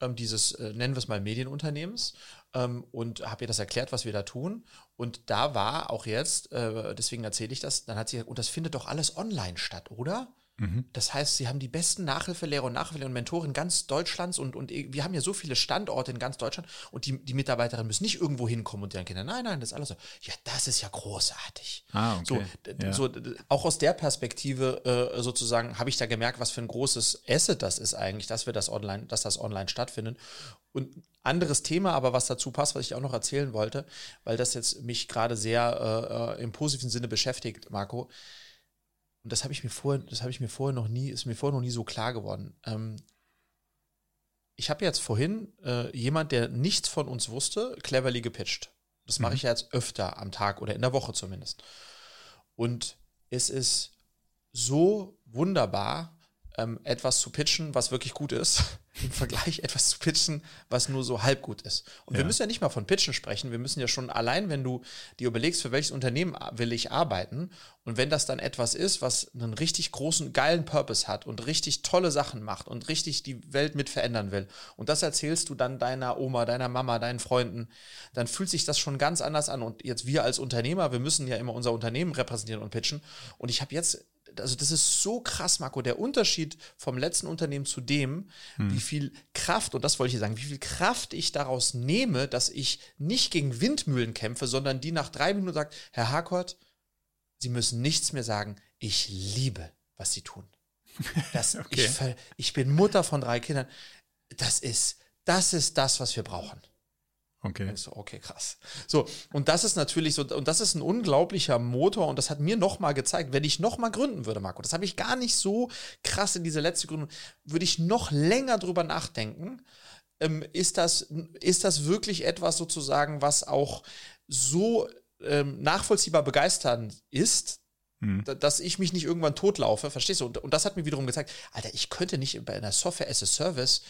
ähm, dieses, äh, nennen wir es mal, Medienunternehmens ähm, und habe ihr das erklärt, was wir da tun. Und da war auch jetzt, äh, deswegen erzähle ich das, dann hat sie gesagt, und das findet doch alles online statt, oder? Mhm. Das heißt, sie haben die besten Nachhilfelehrer und Nachhilfelehrer und Mentoren ganz Deutschlands und, und wir haben ja so viele Standorte in ganz Deutschland und die, die Mitarbeiterinnen müssen nicht irgendwo hinkommen und deren Kinder. Nein, nein, das ist alles so. Ja, das ist ja großartig. Ah, okay. so, ja. so, auch aus der Perspektive äh, sozusagen habe ich da gemerkt, was für ein großes Asset das ist eigentlich, dass wir das online, dass das online stattfindet. Und anderes Thema, aber was dazu passt, was ich auch noch erzählen wollte, weil das jetzt mich gerade sehr äh, äh im positiven Sinne beschäftigt, Marco und das habe ich mir vorher, das habe ich mir vorher noch nie, ist mir vorher noch nie so klar geworden. Ähm, ich habe jetzt vorhin äh, jemand, der nichts von uns wusste, cleverly gepitcht. Das mache mhm. ich ja jetzt öfter am Tag oder in der Woche zumindest. Und es ist so wunderbar, ähm, etwas zu pitchen, was wirklich gut ist, im Vergleich etwas zu pitchen, was nur so halb gut ist. Und ja. wir müssen ja nicht mal von Pitchen sprechen, wir müssen ja schon allein, wenn du dir überlegst, für welches Unternehmen will ich arbeiten und wenn das dann etwas ist, was einen richtig großen, geilen Purpose hat und richtig tolle Sachen macht und richtig die Welt mit verändern will und das erzählst du dann deiner Oma, deiner Mama, deinen Freunden, dann fühlt sich das schon ganz anders an und jetzt wir als Unternehmer, wir müssen ja immer unser Unternehmen repräsentieren und pitchen und ich habe jetzt also das ist so krass, Marco, der Unterschied vom letzten Unternehmen zu dem, hm. wie viel Kraft, und das wollte ich sagen, wie viel Kraft ich daraus nehme, dass ich nicht gegen Windmühlen kämpfe, sondern die nach drei Minuten sagt, Herr Harkort, Sie müssen nichts mehr sagen, ich liebe, was Sie tun. Das, okay. ich, ich bin Mutter von drei Kindern. Das ist, das ist das, was wir brauchen. Okay. So, okay, krass. So, und das ist natürlich so, und das ist ein unglaublicher Motor und das hat mir nochmal gezeigt, wenn ich nochmal gründen würde, Marco, das habe ich gar nicht so krass in diese letzte Gründung, würde ich noch länger drüber nachdenken. Ähm, ist, das, ist das wirklich etwas sozusagen, was auch so ähm, nachvollziehbar begeisternd ist, hm. dass ich mich nicht irgendwann totlaufe, verstehst du? Und, und das hat mir wiederum gezeigt, Alter, ich könnte nicht bei einer Software as a Service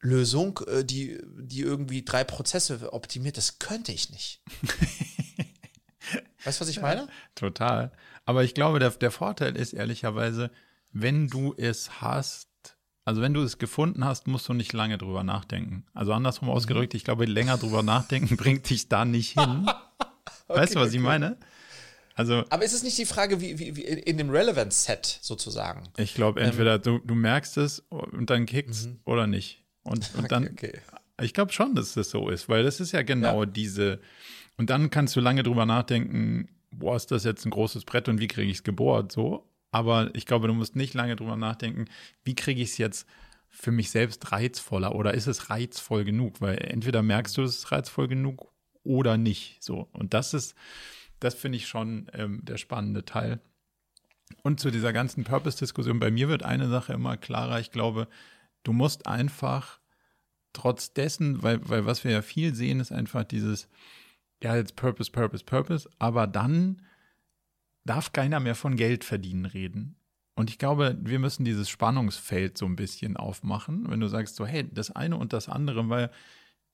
Lösung, äh, die, die irgendwie drei Prozesse optimiert, das könnte ich nicht. weißt du, was ich meine? Ja, total. Aber ich glaube, der, der Vorteil ist ehrlicherweise, wenn du es hast, also wenn du es gefunden hast, musst du nicht lange drüber nachdenken. Also andersrum mhm. ausgedrückt, ich glaube, länger drüber nachdenken bringt dich da nicht hin. okay, weißt du, was okay. ich meine? Also, Aber ist es nicht die Frage, wie, wie, wie in dem Relevance-Set sozusagen? Ich glaube, entweder ähm, du, du merkst es und dann kickt's mhm. oder nicht. Und, und dann, okay, ich glaube schon, dass das so ist, weil das ist ja genau ja. diese. Und dann kannst du lange drüber nachdenken, boah, ist das jetzt ein großes Brett und wie kriege ich es gebohrt? So. Aber ich glaube, du musst nicht lange drüber nachdenken, wie kriege ich es jetzt für mich selbst reizvoller oder ist es reizvoll genug? Weil entweder merkst du, es ist reizvoll genug oder nicht. So. Und das ist, das finde ich schon ähm, der spannende Teil. Und zu dieser ganzen Purpose-Diskussion, bei mir wird eine Sache immer klarer. Ich glaube, du musst einfach trotz dessen, weil, weil was wir ja viel sehen, ist einfach dieses, ja, jetzt Purpose, Purpose, Purpose, aber dann darf keiner mehr von Geld verdienen reden. Und ich glaube, wir müssen dieses Spannungsfeld so ein bisschen aufmachen, wenn du sagst so, hey, das eine und das andere, weil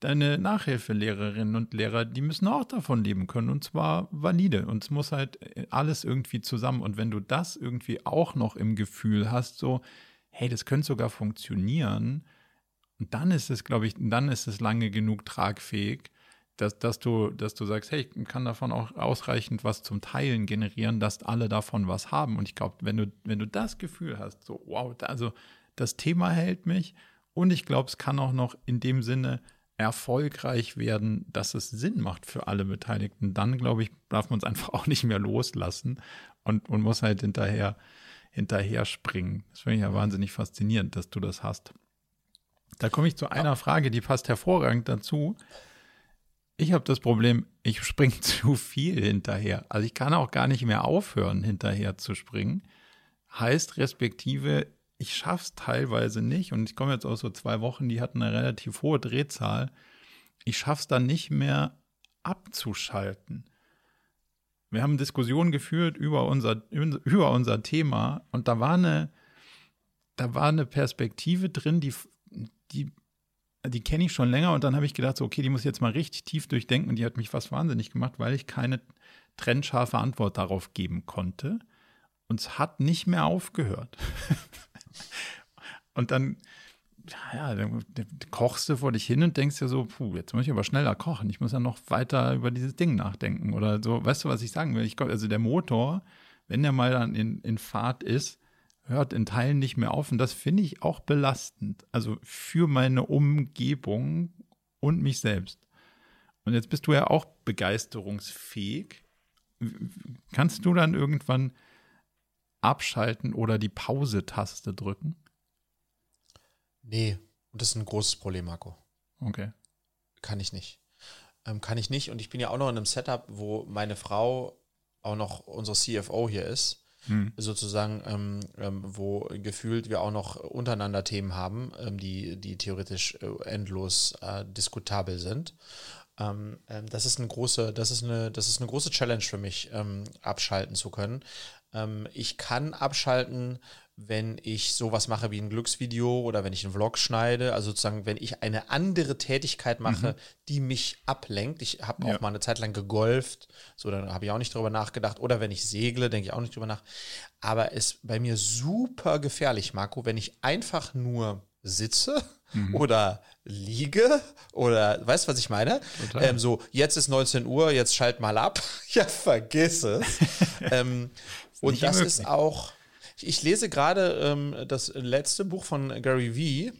deine Nachhilfelehrerinnen und Lehrer, die müssen auch davon leben können und zwar valide. Und es muss halt alles irgendwie zusammen. Und wenn du das irgendwie auch noch im Gefühl hast, so, hey, das könnte sogar funktionieren, dann ist es, glaube ich, dann ist es lange genug tragfähig, dass, dass, du, dass du sagst, hey, ich kann davon auch ausreichend was zum Teilen generieren, dass alle davon was haben. Und ich glaube, wenn du, wenn du das Gefühl hast, so, wow, also das Thema hält mich. Und ich glaube, es kann auch noch in dem Sinne erfolgreich werden, dass es Sinn macht für alle Beteiligten, dann glaube ich, darf man es einfach auch nicht mehr loslassen und, und muss halt hinterher, hinterher springen. Das finde ich ja wahnsinnig faszinierend, dass du das hast. Da komme ich zu einer Frage, die passt hervorragend dazu. Ich habe das Problem, ich springe zu viel hinterher. Also ich kann auch gar nicht mehr aufhören, hinterher zu springen. Heißt respektive, ich schaffe es teilweise nicht. Und ich komme jetzt aus so zwei Wochen, die hatten eine relativ hohe Drehzahl. Ich schaffe es dann nicht mehr abzuschalten. Wir haben Diskussionen geführt über unser, über unser Thema und da war eine, da war eine Perspektive drin, die, die, die kenne ich schon länger und dann habe ich gedacht, so, okay, die muss ich jetzt mal richtig tief durchdenken und die hat mich fast wahnsinnig gemacht, weil ich keine trennscharfe Antwort darauf geben konnte. Und es hat nicht mehr aufgehört. und dann ja, dann kochst du vor dich hin und denkst dir so, puh, jetzt muss ich aber schneller kochen. Ich muss ja noch weiter über dieses Ding nachdenken oder so. Weißt du, was ich sagen will? Ich, also der Motor, wenn der mal dann in, in Fahrt ist, hört in Teilen nicht mehr auf. Und das finde ich auch belastend. Also für meine Umgebung und mich selbst. Und jetzt bist du ja auch begeisterungsfähig. Kannst du dann irgendwann abschalten oder die Pause-Taste drücken? Nee, und das ist ein großes Problem, Marco. Okay. Kann ich nicht. Ähm, kann ich nicht. Und ich bin ja auch noch in einem Setup, wo meine Frau auch noch unsere CFO hier ist. Hm. Sozusagen, ähm, ähm, wo gefühlt wir auch noch untereinander Themen haben, ähm, die, die theoretisch äh, endlos äh, diskutabel sind. Ähm, ähm, das ist eine große, das ist eine, das ist eine große Challenge für mich, abschalten zu können. Ich kann abschalten, wenn ich sowas mache wie ein Glücksvideo oder wenn ich einen Vlog schneide, also sozusagen, wenn ich eine andere Tätigkeit mache, mhm. die mich ablenkt. Ich habe ja. auch mal eine Zeit lang gegolft, so dann habe ich auch nicht darüber nachgedacht. Oder wenn ich segle, denke ich auch nicht darüber nach. Aber es ist bei mir super gefährlich, Marco, wenn ich einfach nur sitze mhm. oder liege oder weißt du, was ich meine? Ähm, so, jetzt ist 19 Uhr, jetzt schalt mal ab. ja, vergiss es. ähm, und das ist auch ich lese gerade ähm, das letzte Buch von Gary Vee,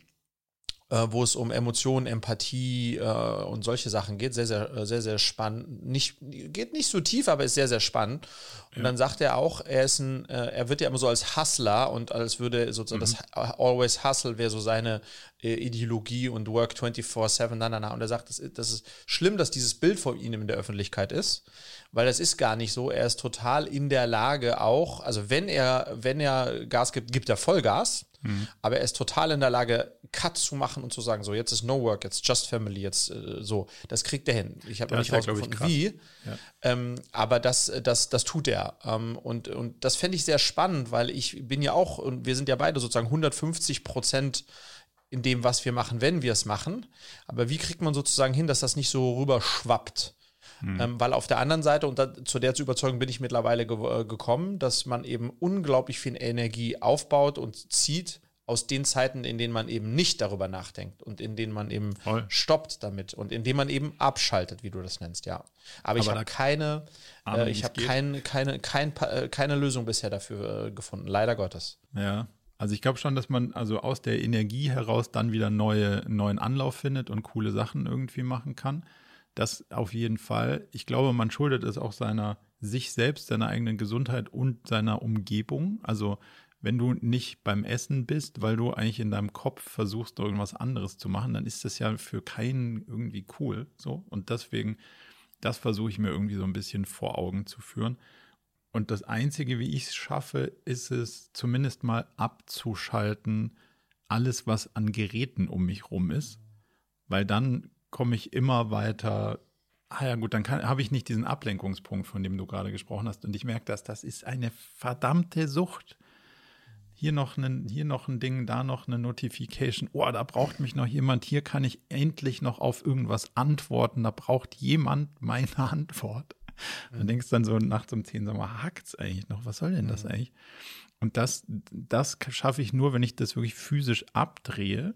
äh, wo es um Emotionen, Empathie äh, und solche Sachen geht. Sehr, sehr, äh, sehr, sehr spannend. Nicht, geht nicht so tief, aber ist sehr, sehr spannend. Und ja. dann sagt er auch, er ist ein, äh, er wird ja immer so als Hustler und als würde sozusagen mhm. das Always Hustle wäre so seine äh, Ideologie und Work 24-7, na, na, na. Und er sagt, das, das ist schlimm, dass dieses Bild von ihm in der Öffentlichkeit ist weil das ist gar nicht so. Er ist total in der Lage auch, also wenn er, wenn er Gas gibt, gibt er Vollgas, mhm. aber er ist total in der Lage, Cut zu machen und zu sagen, so jetzt ist No Work, jetzt Just Family, jetzt äh, so. Das kriegt er hin. Ich habe noch nicht rausgefunden, wie, ja. ähm, aber das, das, das tut er. Ähm, und, und das fände ich sehr spannend, weil ich bin ja auch, und wir sind ja beide sozusagen 150 Prozent in dem, was wir machen, wenn wir es machen. Aber wie kriegt man sozusagen hin, dass das nicht so rüberschwappt? Mhm. Ähm, weil auf der anderen Seite, und da, zu der Überzeugung bin ich mittlerweile ge äh, gekommen, dass man eben unglaublich viel Energie aufbaut und zieht aus den Zeiten, in denen man eben nicht darüber nachdenkt und in denen man eben Voll. stoppt damit und in denen man eben abschaltet, wie du das nennst, ja. Aber, Aber ich habe keine, äh, ich habe kein, keine, kein, äh, keine Lösung bisher dafür äh, gefunden, leider Gottes. Ja. Also ich glaube schon, dass man also aus der Energie heraus dann wieder neue, neuen Anlauf findet und coole Sachen irgendwie machen kann. Das auf jeden Fall. Ich glaube, man schuldet es auch seiner sich selbst, seiner eigenen Gesundheit und seiner Umgebung. Also wenn du nicht beim Essen bist, weil du eigentlich in deinem Kopf versuchst, irgendwas anderes zu machen, dann ist das ja für keinen irgendwie cool. So. Und deswegen, das versuche ich mir irgendwie so ein bisschen vor Augen zu führen. Und das Einzige, wie ich es schaffe, ist es zumindest mal abzuschalten, alles, was an Geräten um mich rum ist. Weil dann komme ich immer weiter. Ah ja, gut, dann habe ich nicht diesen Ablenkungspunkt, von dem du gerade gesprochen hast. Und ich merke, dass das ist eine verdammte Sucht. Hier noch, ein, hier noch ein Ding, da noch eine Notification. Oh, da braucht mich noch jemand. Hier kann ich endlich noch auf irgendwas antworten. Da braucht jemand meine Antwort. Mhm. Dann denkst du dann so nachts um 10, sag mal, hackt's eigentlich noch? Was soll denn das mhm. eigentlich? Und das, das schaffe ich nur, wenn ich das wirklich physisch abdrehe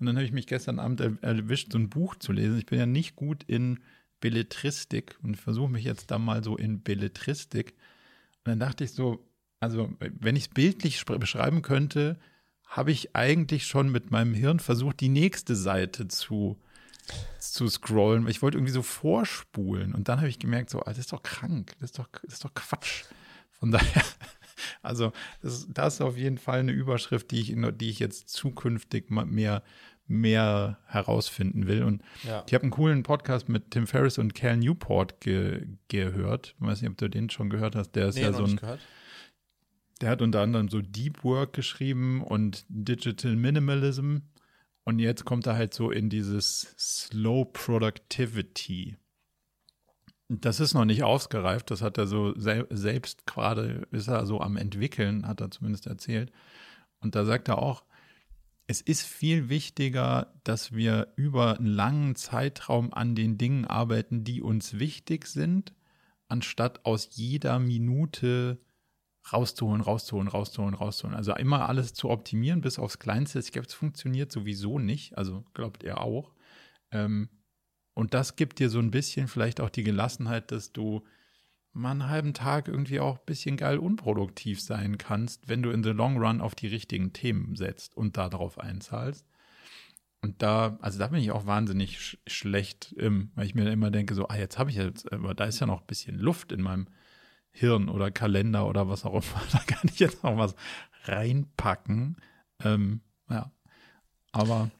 und dann habe ich mich gestern Abend erwischt, so ein Buch zu lesen. Ich bin ja nicht gut in Belletristik und versuche mich jetzt da mal so in Belletristik. Und dann dachte ich so, also wenn ich es bildlich beschreiben könnte, habe ich eigentlich schon mit meinem Hirn versucht, die nächste Seite zu, zu scrollen. Ich wollte irgendwie so vorspulen. Und dann habe ich gemerkt, so, das ist doch krank, das ist doch, das ist doch Quatsch. Von daher Also das, das, ist auf jeden Fall eine Überschrift, die ich, die ich jetzt zukünftig mehr, mehr herausfinden will. Und ja. ich habe einen coolen Podcast mit Tim Ferriss und Cal Newport ge, gehört. Ich weiß nicht, ob du den schon gehört hast. Der ist nee, ja so ein. Der hat unter anderem so Deep Work geschrieben und Digital Minimalism. Und jetzt kommt er halt so in dieses Slow Productivity. Das ist noch nicht ausgereift, das hat er so sel selbst gerade, ist er so am entwickeln, hat er zumindest erzählt. Und da sagt er auch, es ist viel wichtiger, dass wir über einen langen Zeitraum an den Dingen arbeiten, die uns wichtig sind, anstatt aus jeder Minute rauszuholen, rauszuholen, rauszuholen, rauszuholen. Also immer alles zu optimieren bis aufs Kleinste. Ich glaube, es funktioniert sowieso nicht. Also glaubt er auch. Ähm, und das gibt dir so ein bisschen vielleicht auch die Gelassenheit, dass du mal einen halben Tag irgendwie auch ein bisschen geil unproduktiv sein kannst, wenn du in the long run auf die richtigen Themen setzt und darauf einzahlst. Und da, also da bin ich auch wahnsinnig sch schlecht, im, weil ich mir immer denke, so, ah, jetzt habe ich jetzt, aber da ist ja noch ein bisschen Luft in meinem Hirn oder Kalender oder was auch immer. Da kann ich jetzt noch was reinpacken. Ähm, ja. Aber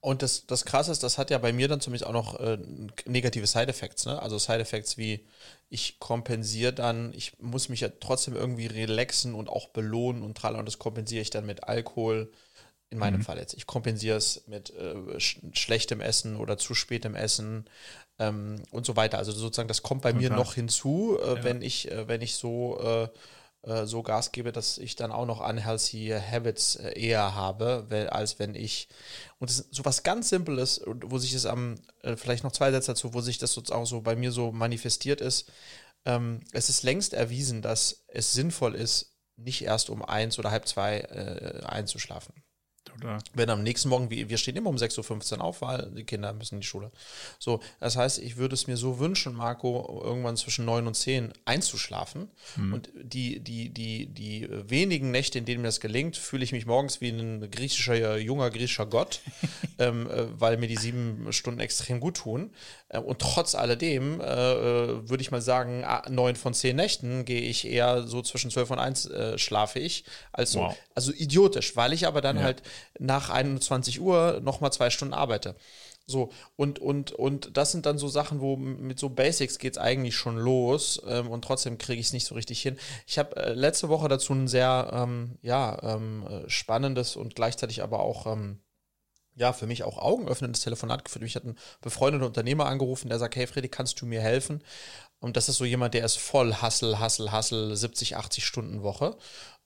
und das, das Krasse ist, das hat ja bei mir dann zumindest auch noch äh, negative Side-Effects. Ne? Also Side-Effects wie, ich kompensiere dann, ich muss mich ja trotzdem irgendwie relaxen und auch belohnen und trallen. Und das kompensiere ich dann mit Alkohol, in meinem mhm. Fall jetzt. Ich kompensiere es mit äh, sch schlechtem Essen oder zu spätem Essen ähm, und so weiter. Also sozusagen, das kommt bei Total. mir noch hinzu, äh, ja. wenn ich, äh, wenn ich so äh, äh, so Gas gebe, dass ich dann auch noch unhealthy Habits äh, eher habe, weil, als wenn ich, und das so was ganz Simples, wo sich das am, äh, vielleicht noch zwei Sätze dazu, wo sich das auch so bei mir so manifestiert ist, ähm, es ist längst erwiesen, dass es sinnvoll ist, nicht erst um eins oder halb zwei einzuschlafen. Oder? Wenn am nächsten Morgen, wir stehen immer um 6.15 Uhr auf, weil die Kinder müssen in die Schule. So, das heißt, ich würde es mir so wünschen, Marco, irgendwann zwischen 9 und 10 einzuschlafen. Mhm. Und die, die, die, die wenigen Nächte, in denen mir das gelingt, fühle ich mich morgens wie ein griechischer, junger griechischer Gott, ähm, äh, weil mir die sieben Stunden extrem gut tun. Äh, und trotz alledem äh, äh, würde ich mal sagen, neun von zehn Nächten gehe ich eher so zwischen 12 und 1 äh, schlafe ich. Also, wow. also idiotisch, weil ich aber dann ja. halt nach 21 Uhr nochmal zwei Stunden arbeite. So, und, und, und das sind dann so Sachen, wo mit so Basics geht es eigentlich schon los ähm, und trotzdem kriege ich es nicht so richtig hin. Ich habe äh, letzte Woche dazu ein sehr ähm, ja, ähm, spannendes und gleichzeitig aber auch ähm, ja, für mich auch augenöffnendes Telefonat geführt. Mich hat ein befreundeter Unternehmer angerufen, der sagt, hey Freddy, kannst du mir helfen? Und das ist so jemand, der ist voll Hassel, Hassel, Hassel, 70, 80 Stunden Woche.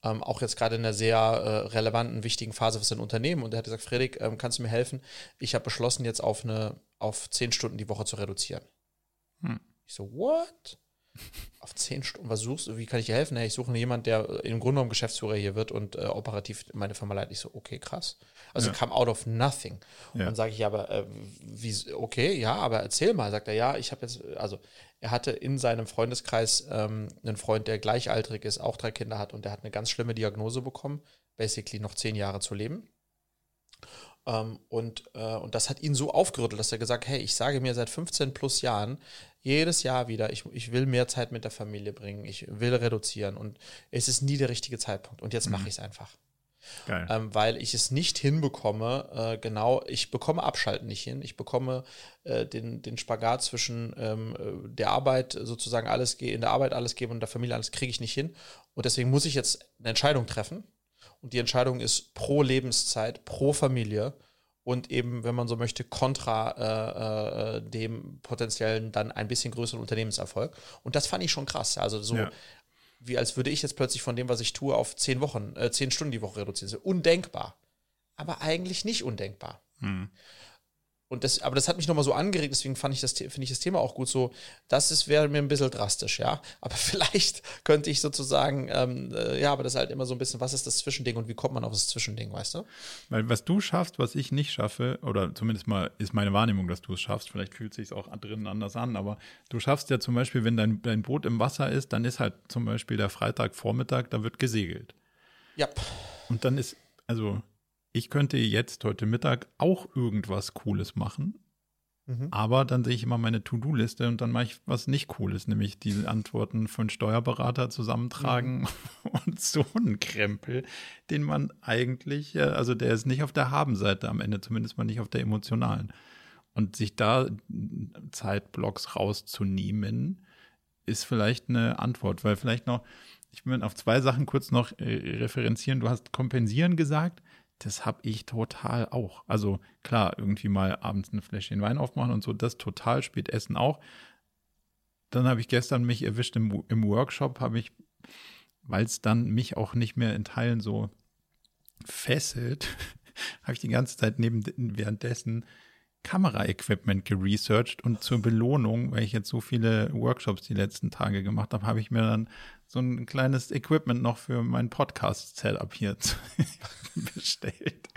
Ähm, auch jetzt gerade in einer sehr äh, relevanten, wichtigen Phase für sein Unternehmen. Und er hat gesagt, Fredrik, ähm, kannst du mir helfen? Ich habe beschlossen, jetzt auf eine, auf 10 Stunden die Woche zu reduzieren. Hm. Ich so, what? auf zehn Stunden, was suchst du, wie kann ich dir helfen? Hey, ich suche jemanden, der im Grunde genommen Geschäftsführer hier wird und äh, operativ meine Firma leitet. Ich so, okay, krass. Also ja. kam out of nothing. Ja. Und dann sage ich, ja, aber äh, wie, okay, ja, aber erzähl mal. Sagt er, ja, ich habe jetzt, also er hatte in seinem Freundeskreis ähm, einen Freund, der gleichaltrig ist, auch drei Kinder hat und der hat eine ganz schlimme Diagnose bekommen, basically noch zehn Jahre zu leben. Ähm, und, äh, und das hat ihn so aufgerüttelt, dass er gesagt, hey, ich sage mir seit 15 plus Jahren jedes Jahr wieder, ich, ich will mehr Zeit mit der Familie bringen, ich will reduzieren und es ist nie der richtige Zeitpunkt und jetzt mhm. mache ich es einfach. Ähm, weil ich es nicht hinbekomme, äh, genau, ich bekomme Abschalten nicht hin, ich bekomme äh, den, den Spagat zwischen ähm, äh, der Arbeit sozusagen alles in der Arbeit alles geben und der Familie alles kriege ich nicht hin und deswegen muss ich jetzt eine Entscheidung treffen und die Entscheidung ist pro Lebenszeit, pro Familie und eben, wenn man so möchte, kontra äh, äh, dem potenziellen dann ein bisschen größeren Unternehmenserfolg. Und das fand ich schon krass. Also so, ja. Wie als würde ich jetzt plötzlich von dem, was ich tue, auf zehn Wochen, äh, zehn Stunden die Woche reduzieren. Undenkbar. Aber eigentlich nicht undenkbar. Mhm. Und das, aber das hat mich nochmal so angeregt, deswegen fand ich das, finde ich das Thema auch gut so. Das wäre mir ein bisschen drastisch, ja. Aber vielleicht könnte ich sozusagen, ähm, äh, ja, aber das ist halt immer so ein bisschen, was ist das Zwischending und wie kommt man auf das Zwischending, weißt du? Weil was du schaffst, was ich nicht schaffe, oder zumindest mal ist meine Wahrnehmung, dass du es schaffst, vielleicht fühlt es sich auch drinnen anders an, aber du schaffst ja zum Beispiel, wenn dein, dein Boot im Wasser ist, dann ist halt zum Beispiel der Freitagvormittag, da wird gesegelt. Ja. Und dann ist, also ich könnte jetzt heute Mittag auch irgendwas Cooles machen, Mhm. Aber dann sehe ich immer meine To-Do-Liste und dann mache ich was nicht Cooles, nämlich diese Antworten von Steuerberater zusammentragen mhm. und so einen Krempel, den man eigentlich, also der ist nicht auf der Haben-Seite am Ende, zumindest mal nicht auf der emotionalen. Und sich da Zeitblocks rauszunehmen, ist vielleicht eine Antwort, weil vielleicht noch, ich will auf zwei Sachen kurz noch äh, referenzieren. Du hast kompensieren gesagt das habe ich total auch. Also klar, irgendwie mal abends ein Fläschchen Wein aufmachen und so, das total spät essen auch. Dann habe ich gestern mich erwischt im, im Workshop, habe ich, weil es dann mich auch nicht mehr in Teilen so fesselt, habe ich die ganze Zeit neben währenddessen Kameraequipment geresearched und zur Belohnung, weil ich jetzt so viele Workshops die letzten Tage gemacht habe, habe ich mir dann so ein kleines Equipment noch für mein Podcast-Setup hier bestellt.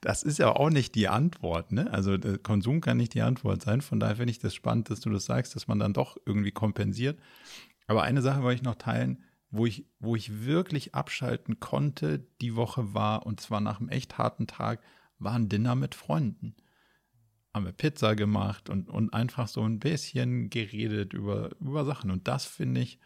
Das ist ja auch nicht die Antwort, ne? Also Konsum kann nicht die Antwort sein. Von daher finde ich das spannend, dass du das sagst, dass man dann doch irgendwie kompensiert. Aber eine Sache wollte ich noch teilen, wo ich, wo ich wirklich abschalten konnte die Woche war, und zwar nach einem echt harten Tag, war ein Dinner mit Freunden haben wir Pizza gemacht und, und einfach so ein bisschen geredet über, über Sachen. Und das finde ich,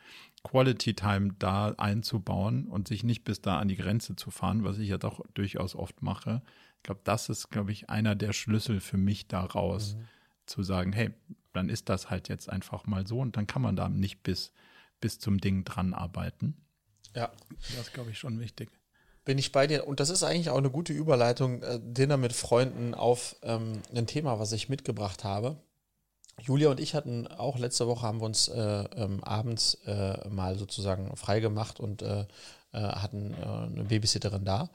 Quality Time da einzubauen und sich nicht bis da an die Grenze zu fahren, was ich ja doch durchaus oft mache. Ich glaube, das ist, glaube ich, einer der Schlüssel für mich daraus, mhm. zu sagen, hey, dann ist das halt jetzt einfach mal so und dann kann man da nicht bis, bis zum Ding dran arbeiten. Ja. Das ist, glaube ich, schon wichtig. Bin ich bei dir. Und das ist eigentlich auch eine gute Überleitung, äh, Dinner mit Freunden auf ähm, ein Thema, was ich mitgebracht habe. Julia und ich hatten auch letzte Woche haben wir uns äh, ähm, abends äh, mal sozusagen frei gemacht und äh, äh hatten äh, eine Babysitterin da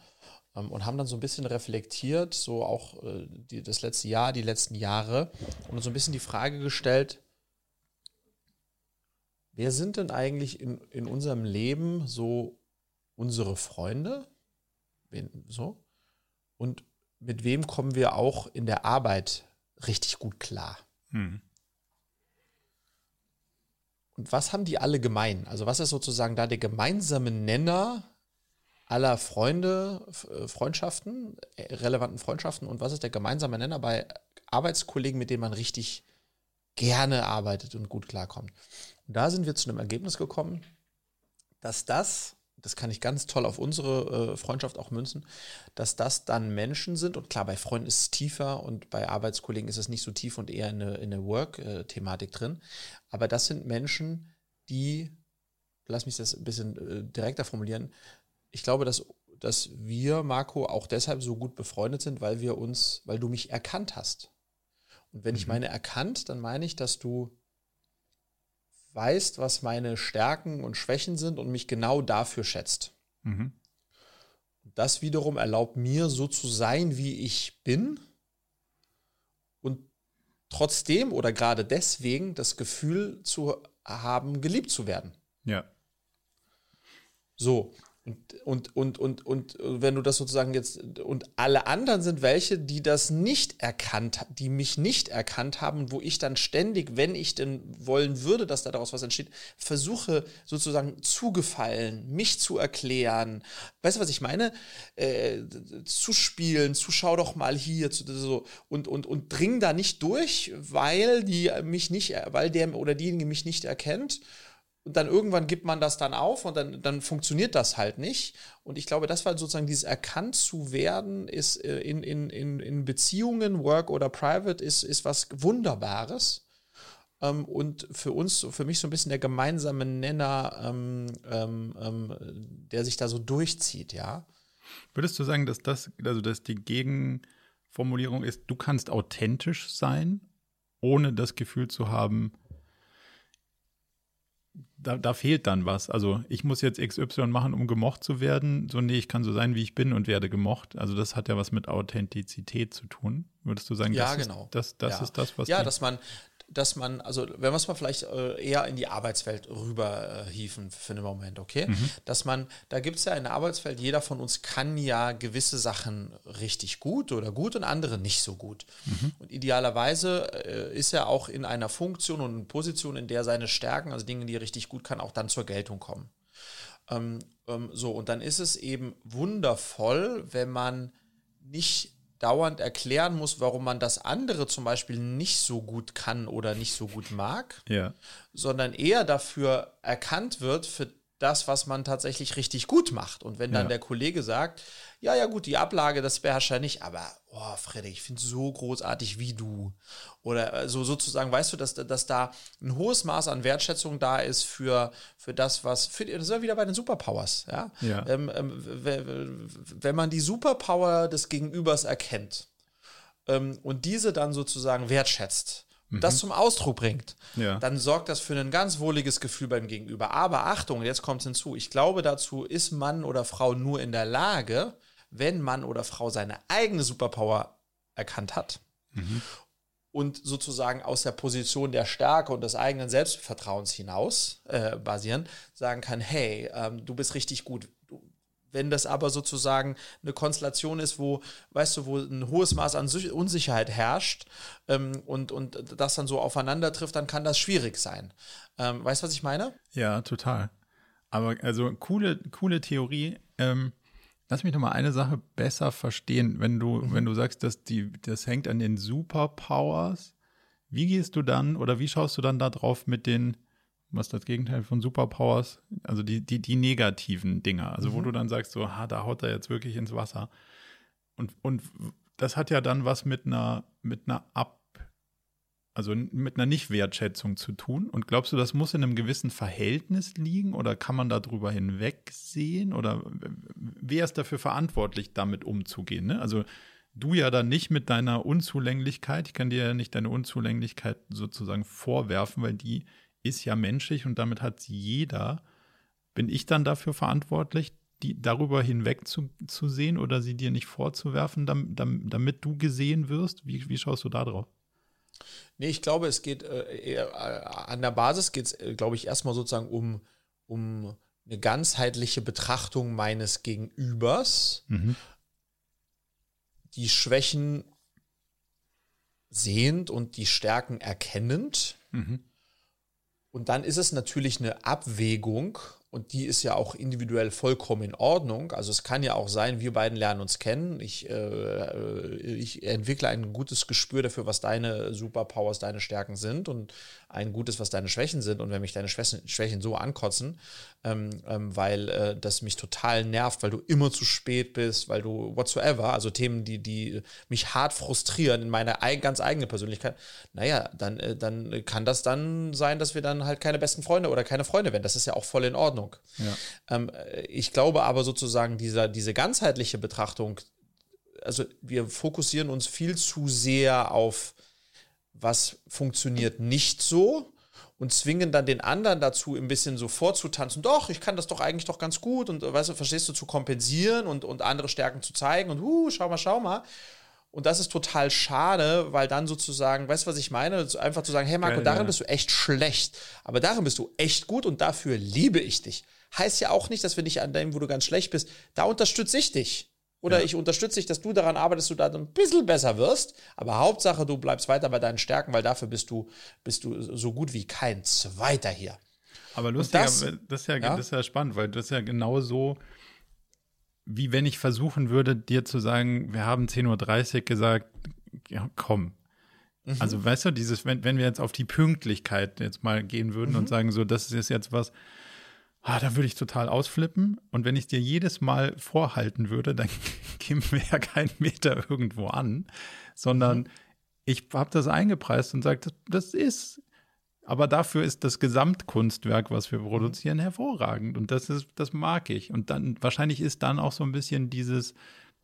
ähm, und haben dann so ein bisschen reflektiert, so auch die, das letzte Jahr, die letzten Jahre und so ein bisschen die Frage gestellt, wer sind denn eigentlich in, in unserem Leben so unsere Freunde? So. Und mit wem kommen wir auch in der Arbeit richtig gut klar? Hm. Und was haben die alle gemein? Also was ist sozusagen da der gemeinsame Nenner aller Freunde, äh, Freundschaften, äh, relevanten Freundschaften und was ist der gemeinsame Nenner bei Arbeitskollegen, mit denen man richtig gerne arbeitet und gut klarkommt? Und da sind wir zu einem Ergebnis gekommen, dass das das kann ich ganz toll auf unsere äh, Freundschaft auch münzen, dass das dann Menschen sind, und klar, bei Freunden ist es tiefer und bei Arbeitskollegen ist es nicht so tief und eher in eine, in eine Work-Thematik drin, aber das sind Menschen, die, lass mich das ein bisschen äh, direkter formulieren, ich glaube, dass, dass wir, Marco, auch deshalb so gut befreundet sind, weil wir uns, weil du mich erkannt hast. Und wenn mhm. ich meine erkannt, dann meine ich, dass du weißt, was meine Stärken und Schwächen sind und mich genau dafür schätzt. Mhm. Das wiederum erlaubt mir, so zu sein, wie ich bin und trotzdem oder gerade deswegen das Gefühl zu haben, geliebt zu werden. Ja. So, und, und, und, und, und wenn du das sozusagen jetzt, und alle anderen sind welche, die das nicht erkannt, die mich nicht erkannt haben, wo ich dann ständig, wenn ich denn wollen würde, dass da daraus was entsteht, versuche sozusagen zugefallen, mich zu erklären. Weißt du, was ich meine? Äh, zu spielen, zu schau doch mal hier, zu, so, und, und, und dring da nicht durch, weil die mich nicht, weil der oder diejenige mich nicht erkennt und dann irgendwann gibt man das dann auf und dann, dann funktioniert das halt nicht. Und ich glaube, das war sozusagen dieses erkannt zu werden, ist äh, in, in, in, in Beziehungen, Work oder Private, ist, ist was Wunderbares. Ähm, und für uns, für mich so ein bisschen der gemeinsame Nenner, ähm, ähm, ähm, der sich da so durchzieht, ja. Würdest du sagen, dass das, also dass die Gegenformulierung ist, du kannst authentisch sein, ohne das Gefühl zu haben, da, da fehlt dann was. Also ich muss jetzt XY machen, um gemocht zu werden. So, nee, ich kann so sein, wie ich bin und werde gemocht. Also das hat ja was mit Authentizität zu tun. Würdest du sagen, ja, das, genau. ist, das, das ja. ist das, was. Ja, dass man, dass man, also wenn wir es mal vielleicht äh, eher in die Arbeitswelt rüber äh, hieven für einen Moment, okay? Mhm. Dass man, da gibt es ja in der Arbeitswelt, jeder von uns kann ja gewisse Sachen richtig gut oder gut und andere nicht so gut. Mhm. Und idealerweise äh, ist er auch in einer Funktion und Position, in der seine Stärken, also Dinge, die er richtig gut kann, auch dann zur Geltung kommen. Ähm, ähm, so, und dann ist es eben wundervoll, wenn man nicht dauernd erklären muss, warum man das andere zum Beispiel nicht so gut kann oder nicht so gut mag, Ja. sondern eher dafür erkannt wird für das, was man tatsächlich richtig gut macht. Und wenn dann Ja. der Kollege sagt, ja, ja gut, die Ablage, das beherrscht er nicht, aber, oh, Freddy, ich finde es so großartig wie du. Oder äh, so sozusagen, weißt du, dass, dass da ein hohes Maß an Wertschätzung da ist für, für das, was, für, das sind wir wieder bei den Superpowers, ja. Ja. Ähm, ähm, wenn man die Superpower des Gegenübers erkennt ähm, und diese dann sozusagen wertschätzt, das zum Ausdruck bringt, Ja. dann sorgt das für ein ganz wohliges Gefühl beim Gegenüber. Aber Achtung, jetzt kommt hinzu, ich glaube, dazu ist Mann oder Frau nur in der Lage, wenn Mann oder Frau seine eigene Superpower erkannt hat und sozusagen aus der Position der Stärke und des eigenen Selbstvertrauens hinaus äh, basieren, sagen kann, hey, ähm, du bist richtig gut. Wenn das aber sozusagen eine Konstellation ist, wo, weißt du, wo ein hohes Maß an Sich- Unsicherheit herrscht ähm, und, und das dann so aufeinander trifft, dann kann das schwierig sein. Ähm, weißt du, was ich meine? Ja, total. Aber also coole, coole Theorie. Ähm, lass mich noch mal eine Sache besser verstehen. Wenn du, Mhm. wenn du sagst, dass die, das hängt an den Superpowers, wie gehst du dann oder wie schaust du dann da drauf mit den, was das Gegenteil von Superpowers, also die, die, die negativen Dinger, also wo Mhm. du dann sagst, so, ha, da haut er jetzt wirklich ins Wasser. Und, und das hat ja dann was mit einer, mit einer Ab, also mit einer Nichtwertschätzung zu tun. Und glaubst du, das muss in einem gewissen Verhältnis liegen oder kann man darüber hinwegsehen? Oder wer ist dafür verantwortlich, damit umzugehen? Ne? Also du ja dann nicht mit deiner Unzulänglichkeit, ich kann dir ja nicht deine Unzulänglichkeit sozusagen vorwerfen, weil die ist ja menschlich und damit hat sie jeder. Bin ich dann dafür verantwortlich, die darüber hinweg zu, zu sehen oder sie dir nicht vorzuwerfen, damit, damit du gesehen wirst? Wie, wie schaust du da drauf? Nee, ich glaube, es geht äh, eher, äh, an der Basis geht es, äh, glaube ich, erstmal sozusagen um, um eine ganzheitliche Betrachtung meines Gegenübers, Mhm. die Schwächen sehend und die Stärken erkennend. Mhm. Und dann ist es natürlich eine Abwägung und die ist ja auch individuell vollkommen in Ordnung. Also es kann ja auch sein, wir beiden lernen uns kennen. Ich, äh, ich entwickle ein gutes Gespür dafür, was deine Superpowers, deine Stärken sind und ein gutes, was deine Schwächen sind. Und wenn mich deine Schwächen, Schwächen so ankotzen, ähm, ähm, weil äh, das mich total nervt, weil du immer zu spät bist, weil du whatsoever, also Themen, die, die mich hart frustrieren in meiner ganz eigene Persönlichkeit, naja, dann, äh, dann kann das dann sein, dass wir dann halt keine besten Freunde oder keine Freunde werden. Das ist ja auch voll in Ordnung. Ja. Ähm, äh, ich glaube aber sozusagen, dieser, diese ganzheitliche Betrachtung, also wir fokussieren uns viel zu sehr auf, was funktioniert nicht so und zwingen dann den anderen dazu, ein bisschen so vorzutanzen. Doch, ich kann das doch eigentlich doch ganz gut und weißt du, verstehst du, zu kompensieren und, und andere Stärken zu zeigen und uh, schau mal, schau mal. Und das ist total schade, weil dann sozusagen, weißt du, was ich meine? Einfach zu sagen, hey Marco, Geil, darin ja. bist du echt schlecht, aber darin bist du echt gut und dafür liebe ich dich. Heißt ja auch nicht, dass wir nicht an dem, wo du ganz schlecht bist, da unterstütze ich dich. Oder Ja. ich unterstütze dich, dass du daran arbeitest, dass du da ein bisschen besser wirst. Aber Hauptsache, du bleibst weiter bei deinen Stärken, weil dafür bist du, bist du so gut wie kein Zweiter hier. Aber lustig, das, das- ist ja, ja? das ist ja spannend, weil das ist ja genau so, wie wenn ich versuchen würde, dir zu sagen, wir haben 10.30 Uhr gesagt, ja, komm. Mhm. Also, weißt du, dieses, wenn, wenn wir jetzt auf die Pünktlichkeit jetzt mal gehen würden Mhm. und sagen, so, das ist jetzt was, ah, da würde ich total ausflippen. Und wenn ich dir jedes Mal vorhalten würde, dann kämen wir ja keinen Meter irgendwo an, sondern Mhm. ich habe das eingepreist und sage, das, das ist aber dafür ist das Gesamtkunstwerk, was wir produzieren, hervorragend. Und das ist, das mag ich. Und dann, wahrscheinlich ist dann auch so ein bisschen dieses,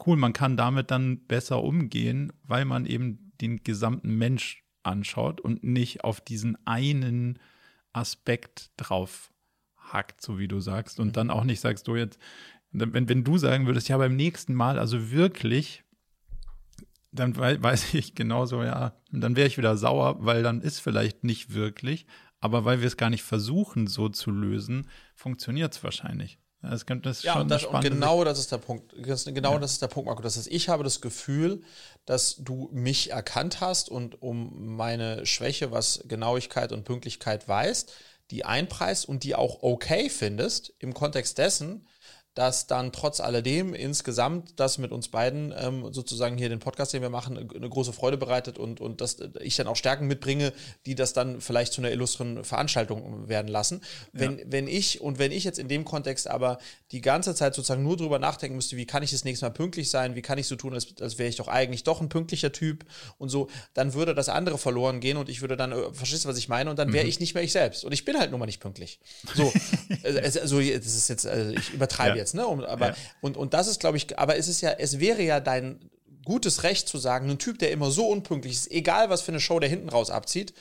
cool, man kann damit dann besser umgehen, weil man eben den gesamten Mensch anschaut und nicht auf diesen einen Aspekt drauf hackt, so wie du sagst. Und dann auch nicht sagst, du jetzt, wenn, wenn du sagen würdest, ja, beim nächsten Mal, also wirklich, dann wei- weiß ich genauso, ja, und dann wäre ich wieder sauer, weil dann ist vielleicht nicht wirklich, aber weil wir es gar nicht versuchen, so zu lösen, funktioniert es wahrscheinlich. Ja, Das, könnte- das Ja, schon und, das, und genau das ist der Punkt. Genau das ist der Punkt, Marco. Das heißt, ich habe das Gefühl, dass du mich erkannt hast und um meine Schwäche, was Genauigkeit und Pünktlichkeit weißt, die einpreist und die auch okay findest, im Kontext dessen, dass dann trotz alledem insgesamt das mit uns beiden ähm, sozusagen hier den Podcast, den wir machen, eine große Freude bereitet und, und dass ich dann auch Stärken mitbringe, die das dann vielleicht zu einer illustren Veranstaltung werden lassen. Wenn, ja. wenn ich und wenn ich jetzt in dem Kontext aber die ganze Zeit sozusagen nur drüber nachdenken müsste, wie kann ich das nächste Mal pünktlich sein, wie kann ich so tun, als, als wäre ich doch eigentlich doch ein pünktlicher Typ und so, dann würde das andere verloren gehen und ich würde dann, äh, verstehst du, was ich meine? Und dann wäre mhm. ich nicht mehr ich selbst. Und ich bin halt nun mal nicht pünktlich. So, also, also das ist jetzt, also ich übertreibe ja. Jetzt ne? Um, aber, ja. und, und das ist, glaube ich, aber es ist ja, es wäre ja dein gutes Recht zu sagen, ein Typ, der immer so unpünktlich ist, egal was für eine Show der hinten raus abzieht,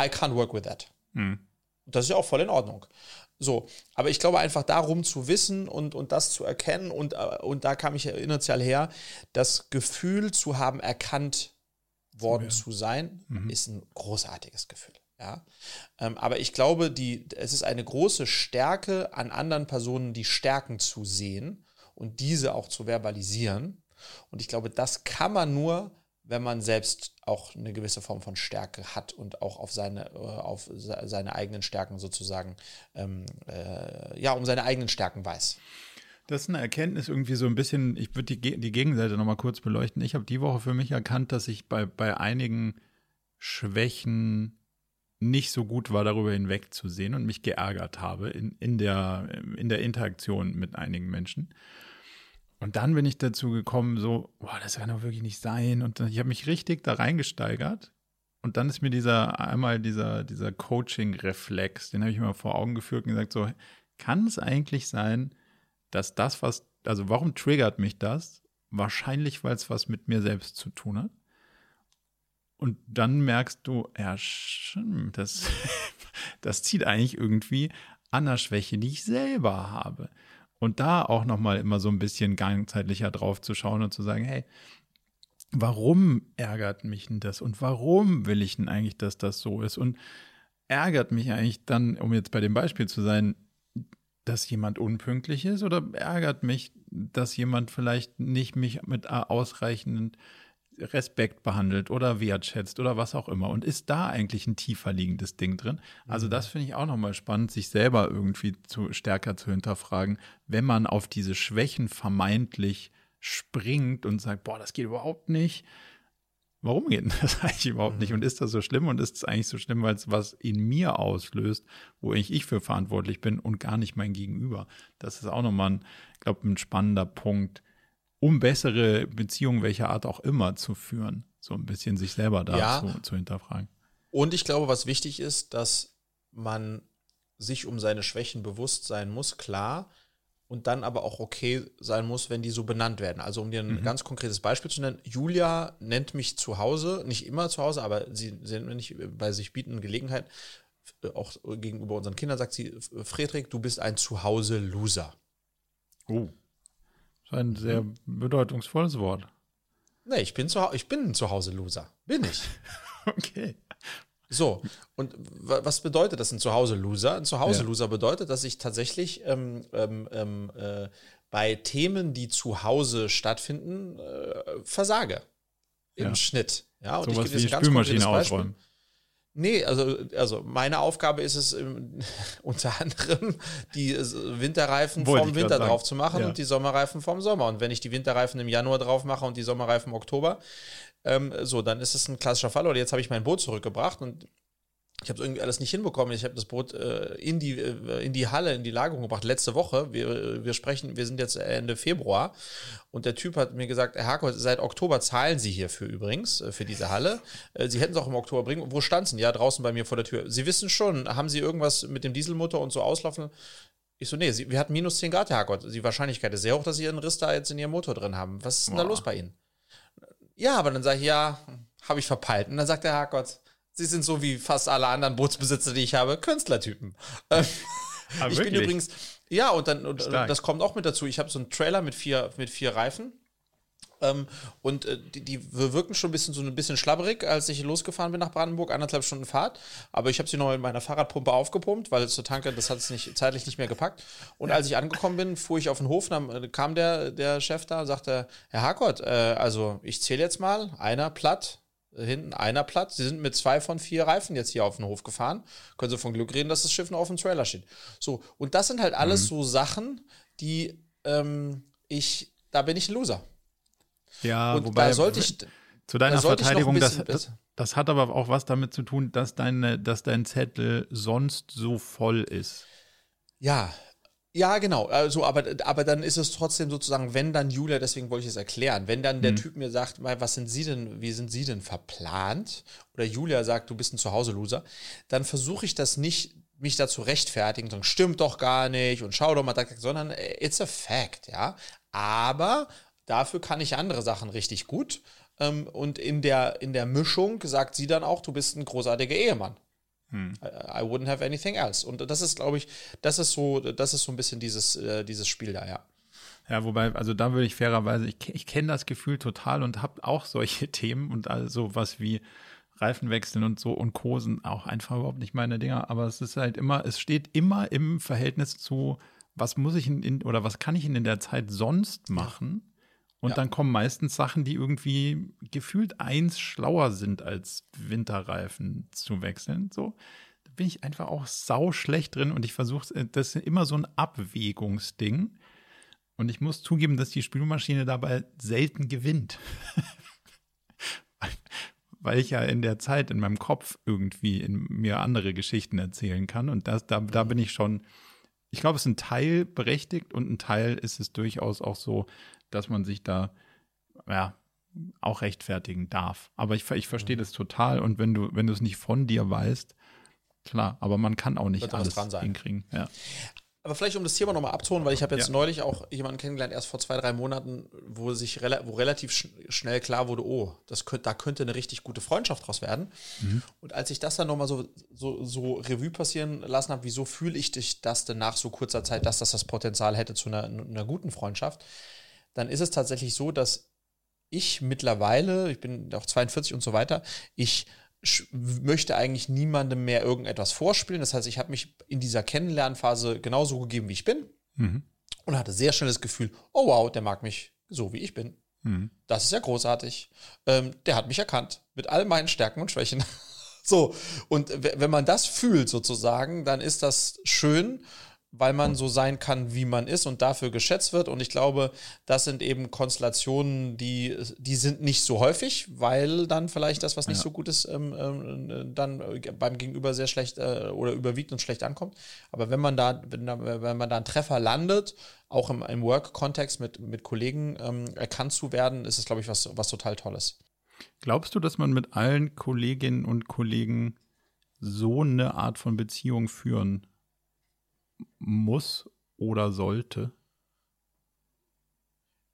I can't work with that. Mhm. Das ist ja auch voll in Ordnung. So, aber ich glaube einfach darum zu wissen und, und das zu erkennen und, äh, und da kam ich initial her, das Gefühl zu haben, erkannt worden zu sein, mhm. ist ein großartiges Gefühl. Ja? Ähm, aber ich glaube, die, es ist eine große Stärke, an anderen Personen die Stärken zu sehen und diese auch zu verbalisieren. Und ich glaube, das kann man nur, wenn man selbst auch eine gewisse Form von Stärke hat und auch auf seine, äh, auf seine eigenen Stärken sozusagen, ähm, äh, ja, um seine eigenen Stärken weiß. Das ist eine Erkenntnis irgendwie so ein bisschen, ich würde die, die Gegenseite nochmal kurz beleuchten. Ich habe die Woche für mich erkannt, dass ich bei, bei einigen Schwächen nicht so gut war, darüber hinwegzusehen und mich geärgert habe in, in, der, in der Interaktion mit einigen Menschen. Und dann bin ich dazu gekommen, so, boah, das kann doch wirklich nicht sein. Und ich habe mich richtig da reingesteigert. Und dann ist mir dieser einmal dieser, dieser Coaching-Reflex, den habe ich mir vor Augen geführt und gesagt, so, kann es eigentlich sein, dass das, was, also warum triggert mich das? Wahrscheinlich, weil es was mit mir selbst zu tun hat. Und dann merkst du, ja, das, das zieht eigentlich irgendwie an der Schwäche, die ich selber habe. Und da auch nochmal immer so ein bisschen ganzheitlicher drauf zu schauen und zu sagen, hey, warum ärgert mich denn das? Und warum will ich denn eigentlich, dass das so ist? Und ärgert mich eigentlich dann, um jetzt bei dem Beispiel zu sein, dass jemand unpünktlich ist? Oder ärgert mich, dass jemand vielleicht nicht mich mit ausreichend Respekt behandelt oder wertschätzt oder was auch immer. Und ist da eigentlich ein tiefer liegendes Ding drin? Also mhm. das finde ich auch nochmal spannend, sich selber irgendwie zu, stärker zu hinterfragen, wenn man auf diese Schwächen vermeintlich springt und sagt, boah, das geht überhaupt nicht. Warum geht das eigentlich überhaupt nicht? Mhm. Und ist das so schlimm? Und ist es eigentlich so schlimm, weil es was in mir auslöst, wo ich, ich für verantwortlich bin und gar nicht mein Gegenüber? Das ist auch nochmal, ein, glaube ein spannender Punkt, um bessere Beziehungen welcher Art auch immer zu führen. So ein bisschen sich selber da ja. zu, zu hinterfragen. Und ich glaube, was wichtig ist, dass man sich um seine Schwächen bewusst sein muss, klar, und dann aber auch okay sein muss, wenn die so benannt werden. Also um dir ein mhm. ganz konkretes Beispiel zu nennen, Julia nennt mich zu Hause, nicht immer zu Hause, aber sie sind nicht bei sich bietenden Gelegenheit, äh, auch gegenüber unseren Kindern sagt sie, Friedrich, du bist ein Zuhause-Loser. Oh. Ein sehr bedeutungsvolles Wort. Nee, ich bin, zu, ich bin ein Zuhause-Loser. Bin ich. okay. So, und was bedeutet das, ein Zuhause-Loser? Ein Zuhause-Loser ja. bedeutet, dass ich tatsächlich ähm, ähm, ähm, äh, bei Themen, die zu Hause stattfinden, äh, versage. Im ja. Schnitt. Ja, und so ich gebe jetzt ein Spülmaschine ausräumen. Nee, also, also meine Aufgabe ist es ähm, unter anderem, die Winterreifen Wollte vom Winter drauf zu machen ja. und die Sommerreifen vom Sommer. Und wenn ich die Winterreifen im Januar drauf mache und die Sommerreifen im Oktober, ähm, so, dann ist es ein klassischer Fall. Oder jetzt habe ich mein Boot zurückgebracht und ich habe es irgendwie alles nicht hinbekommen. Ich habe das Boot äh, in, die, äh, in die Halle, in die Lagerung gebracht, letzte Woche. Wir, wir sprechen, wir sind jetzt Ende Februar und der Typ hat mir gesagt, Herr Harkowitz, seit Oktober zahlen Sie hierfür übrigens, äh, für diese Halle. Äh, Sie hätten es auch im Oktober bringen. Wo stand Sie? Ja, draußen bei mir vor der Tür. Sie wissen schon, haben Sie irgendwas mit dem Dieselmotor und so auslaufen? Ich so, nee, Sie, wir hatten minus 10 Grad, Herr Harkowitz. Die Wahrscheinlichkeit ist sehr hoch, dass Sie Ihren Riss da jetzt in Ihrem Motor drin haben. Was ist denn Boah. da los bei Ihnen? Ja, aber dann sage ich, ja, habe ich verpeilt. Und dann sagt der Herrgott, Sie sind so wie fast alle anderen Bootsbesitzer, die ich habe, Künstlertypen. Ähm, ah, ich bin übrigens, ja, und dann, und, das kommt auch mit dazu. Ich habe so einen Trailer mit vier, mit vier Reifen. Ähm, und äh, die, die wirken schon ein bisschen so ein bisschen schlabberig, als ich losgefahren bin nach Brandenburg, anderthalb Stunden Fahrt. Aber ich habe sie noch in meiner Fahrradpumpe aufgepumpt, weil zur Tanke, das hat es nicht zeitlich nicht mehr gepackt. Und als ich angekommen bin, fuhr ich auf den Hof, dann äh, kam der, der Chef da und sagte, Herr Harkott, äh, also ich zähle jetzt mal, einer platt, hinten einer Platz. Sie sind mit zwei von vier Reifen jetzt hier auf den Hof gefahren. Können Sie von Glück reden, dass das Schiff noch auf dem Trailer steht. So, und das sind halt alles mhm. so Sachen, die ähm, ich, da bin ich ein Loser. Ja, Und wobei da sollte ich, zu deiner da Verteidigung, das, bisschen das, das hat aber auch was damit zu tun, dass, deine, dass dein Zettel sonst so voll ist. Ja, ja, genau. Also, aber, aber dann ist es trotzdem sozusagen, wenn dann Julia, deswegen wollte ich es erklären, wenn dann der Hm. Typ mir sagt, mal, was sind Sie denn, wie sind Sie denn verplant? Oder Julia sagt, du bist ein Zuhause-Loser, dann versuche ich das nicht, mich dazu rechtfertigen, sagen, stimmt doch gar nicht und schau doch mal, sondern äh, it's a fact, ja. Aber dafür kann ich andere Sachen richtig gut. Ähm, und in der, in der Mischung sagt sie dann auch, du bist ein großartiger Ehemann. Hm. I, wouldn't have anything else. Und das ist, glaube ich, das ist so, das ist so ein bisschen dieses, äh, dieses Spiel da, ja. Ja, wobei, also da würde ich fairerweise, ich, ich kenne das Gefühl total und habe auch solche Themen und also was wie Reifenwechseln und so und Kosen auch einfach überhaupt nicht meine Dinger. Aber es ist halt immer, es steht immer im Verhältnis zu, was muss ich in, in oder was kann ich in der Zeit sonst machen? Und Ja. dann kommen meistens Sachen, die irgendwie gefühlt eins schlauer sind, als Winterreifen zu wechseln. So, da bin ich einfach auch sau schlecht drin und ich versuche, das ist immer so ein Abwägungsding. Und ich muss zugeben, dass die Spülmaschine dabei selten gewinnt. Weil ich ja in der Zeit in meinem Kopf irgendwie in mir andere Geschichten erzählen kann. Und das, da, da bin ich schon, ich glaube, es ist ein Teil berechtigt und ein Teil ist es durchaus auch so, dass man sich da, ja, auch rechtfertigen darf. Aber ich, ich verstehe das total. Und wenn du, wenn du es nicht von dir weißt, klar, aber man kann auch nicht alles dran sein. hinkriegen. Ja. Aber vielleicht um das Thema nochmal abzuholen, weil ich habe jetzt Ja. neulich auch jemanden kennengelernt, erst vor zwei, drei Monaten, wo sich rela wo relativ sch schnell klar wurde, oh, das könnt, da könnte eine richtig gute Freundschaft draus werden. Und als ich das dann nochmal so, so, so Revue passieren lassen habe, wieso fühle ich dich das denn nach so kurzer Zeit, dass das das Potenzial hätte zu einer, einer guten Freundschaft, dann ist es tatsächlich so, dass ich mittlerweile, ich bin auch 42 und so weiter, ich möchte eigentlich niemandem mehr irgendetwas vorspielen. Das heißt, ich habe mich in dieser Kennenlernphase genauso gegeben, wie ich bin Mhm. und hatte sehr schnell das Gefühl, oh wow, der mag mich so, wie ich bin. Mhm. Das ist ja großartig. Ähm, der hat mich erkannt mit all meinen Stärken und Schwächen. so, und wenn man das fühlt sozusagen, dann ist das schön, weil man so sein kann, wie man ist und dafür geschätzt wird. Und ich glaube, das sind eben Konstellationen, die, die sind nicht so häufig, weil dann vielleicht das, was nicht Ja. so gut ist, ähm, ähm, dann äh, beim Gegenüber sehr schlecht äh, oder überwiegt und schlecht ankommt. Aber wenn man da, wenn, wenn man da einen Treffer landet, auch im, im Work-Kontext mit, mit Kollegen ähm, erkannt zu werden, ist es, glaube ich, was, was total Tolles. Glaubst du, dass man mit allen Kolleginnen und Kollegen so eine Art von Beziehung führen muss oder sollte?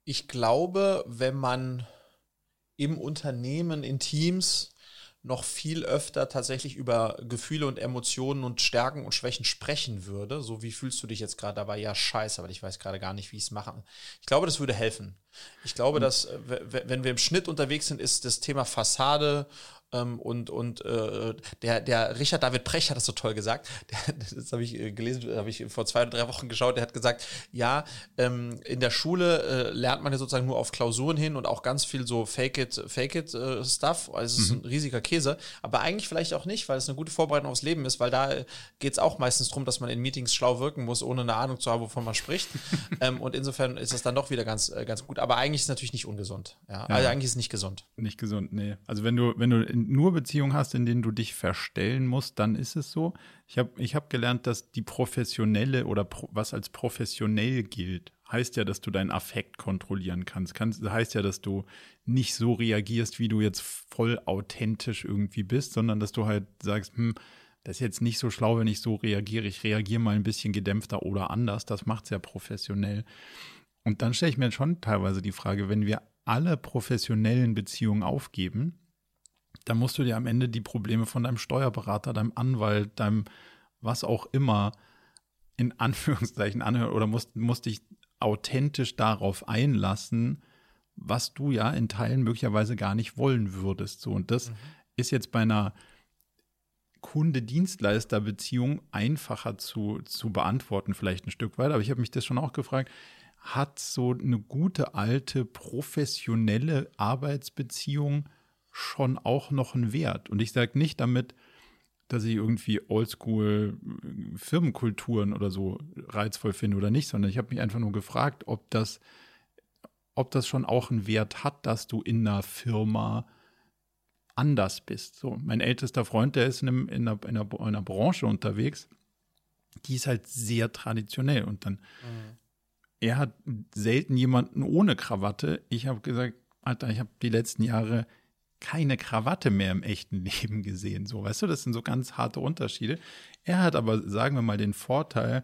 Ich glaube, wenn man im Unternehmen, in Teams noch viel öfter tatsächlich über Gefühle und Emotionen und Stärken und Schwächen sprechen würde, so wie fühlst du dich jetzt gerade dabei? Ja, scheiße, aber ich weiß gerade gar nicht, wie ich es mache. Ich glaube, das würde helfen. Ich glaube, dass äh, wenn wir im Schnitt unterwegs sind, ist das Thema Fassade ähm, und, und äh, der, der Richard David Precht hat das so toll gesagt. Der, das habe ich äh, gelesen, habe ich vor zwei oder drei Wochen geschaut. Der hat gesagt, ja, ähm, in der Schule äh, lernt man ja sozusagen nur auf Klausuren hin und auch ganz viel so Fake it, Fake it äh, Stuff. Also es ist ein riesiger Käse. Aber eigentlich vielleicht auch nicht, weil es eine gute Vorbereitung aufs Leben ist, weil da geht es auch meistens darum, dass man in Meetings schlau wirken muss, ohne eine Ahnung zu haben, wovon man spricht. ähm, und insofern ist das dann doch wieder ganz, äh, ganz gut. Aber eigentlich ist es natürlich nicht ungesund. Ja? Also eigentlich ist es nicht gesund. Nicht gesund, nee. Also wenn du, wenn du in- nur Beziehungen hast, in denen du dich verstellen musst, dann ist es so. Ich habe ich hab gelernt, dass die professionelle oder pro, was als professionell gilt, heißt ja, dass du deinen Affekt kontrollieren kannst. kannst. Heißt ja, dass du nicht so reagierst, wie du jetzt voll authentisch irgendwie bist, sondern dass du halt sagst, hm, das ist jetzt nicht so schlau, wenn ich so reagiere. Ich reagiere mal ein bisschen gedämpfter oder anders. Das macht es ja professionell. Und dann stelle ich mir schon teilweise die Frage, wenn wir alle professionellen Beziehungen aufgeben, dann musst du dir am Ende die Probleme von deinem Steuerberater, deinem Anwalt, deinem was auch immer in Anführungszeichen anhören oder musst, musst dich authentisch darauf einlassen, was du ja in Teilen möglicherweise gar nicht wollen würdest. So, und das ist jetzt bei einer Kunde-Dienstleister-Beziehung einfacher zu, zu beantworten, vielleicht ein Stück weit. Aber ich habe mich das schon auch gefragt, hat so eine gute alte professionelle Arbeitsbeziehung schon auch noch einen Wert? Und ich sage nicht damit, dass ich irgendwie Oldschool äh, Firmenkulturen oder so reizvoll finde oder nicht, sondern ich habe mich einfach nur gefragt, ob das, ob das schon auch einen Wert hat, dass du in einer Firma anders bist. So, mein ältester Freund, der ist in, einem, in, einer, in, einer, in einer Branche unterwegs, die ist halt sehr traditionell und dann mhm. er hat selten jemanden ohne Krawatte. Ich habe gesagt, Alter, ich habe die letzten Jahre keine Krawatte mehr im echten Leben gesehen. So, weißt du, das sind so ganz harte Unterschiede. Er hat aber, sagen wir mal, den Vorteil,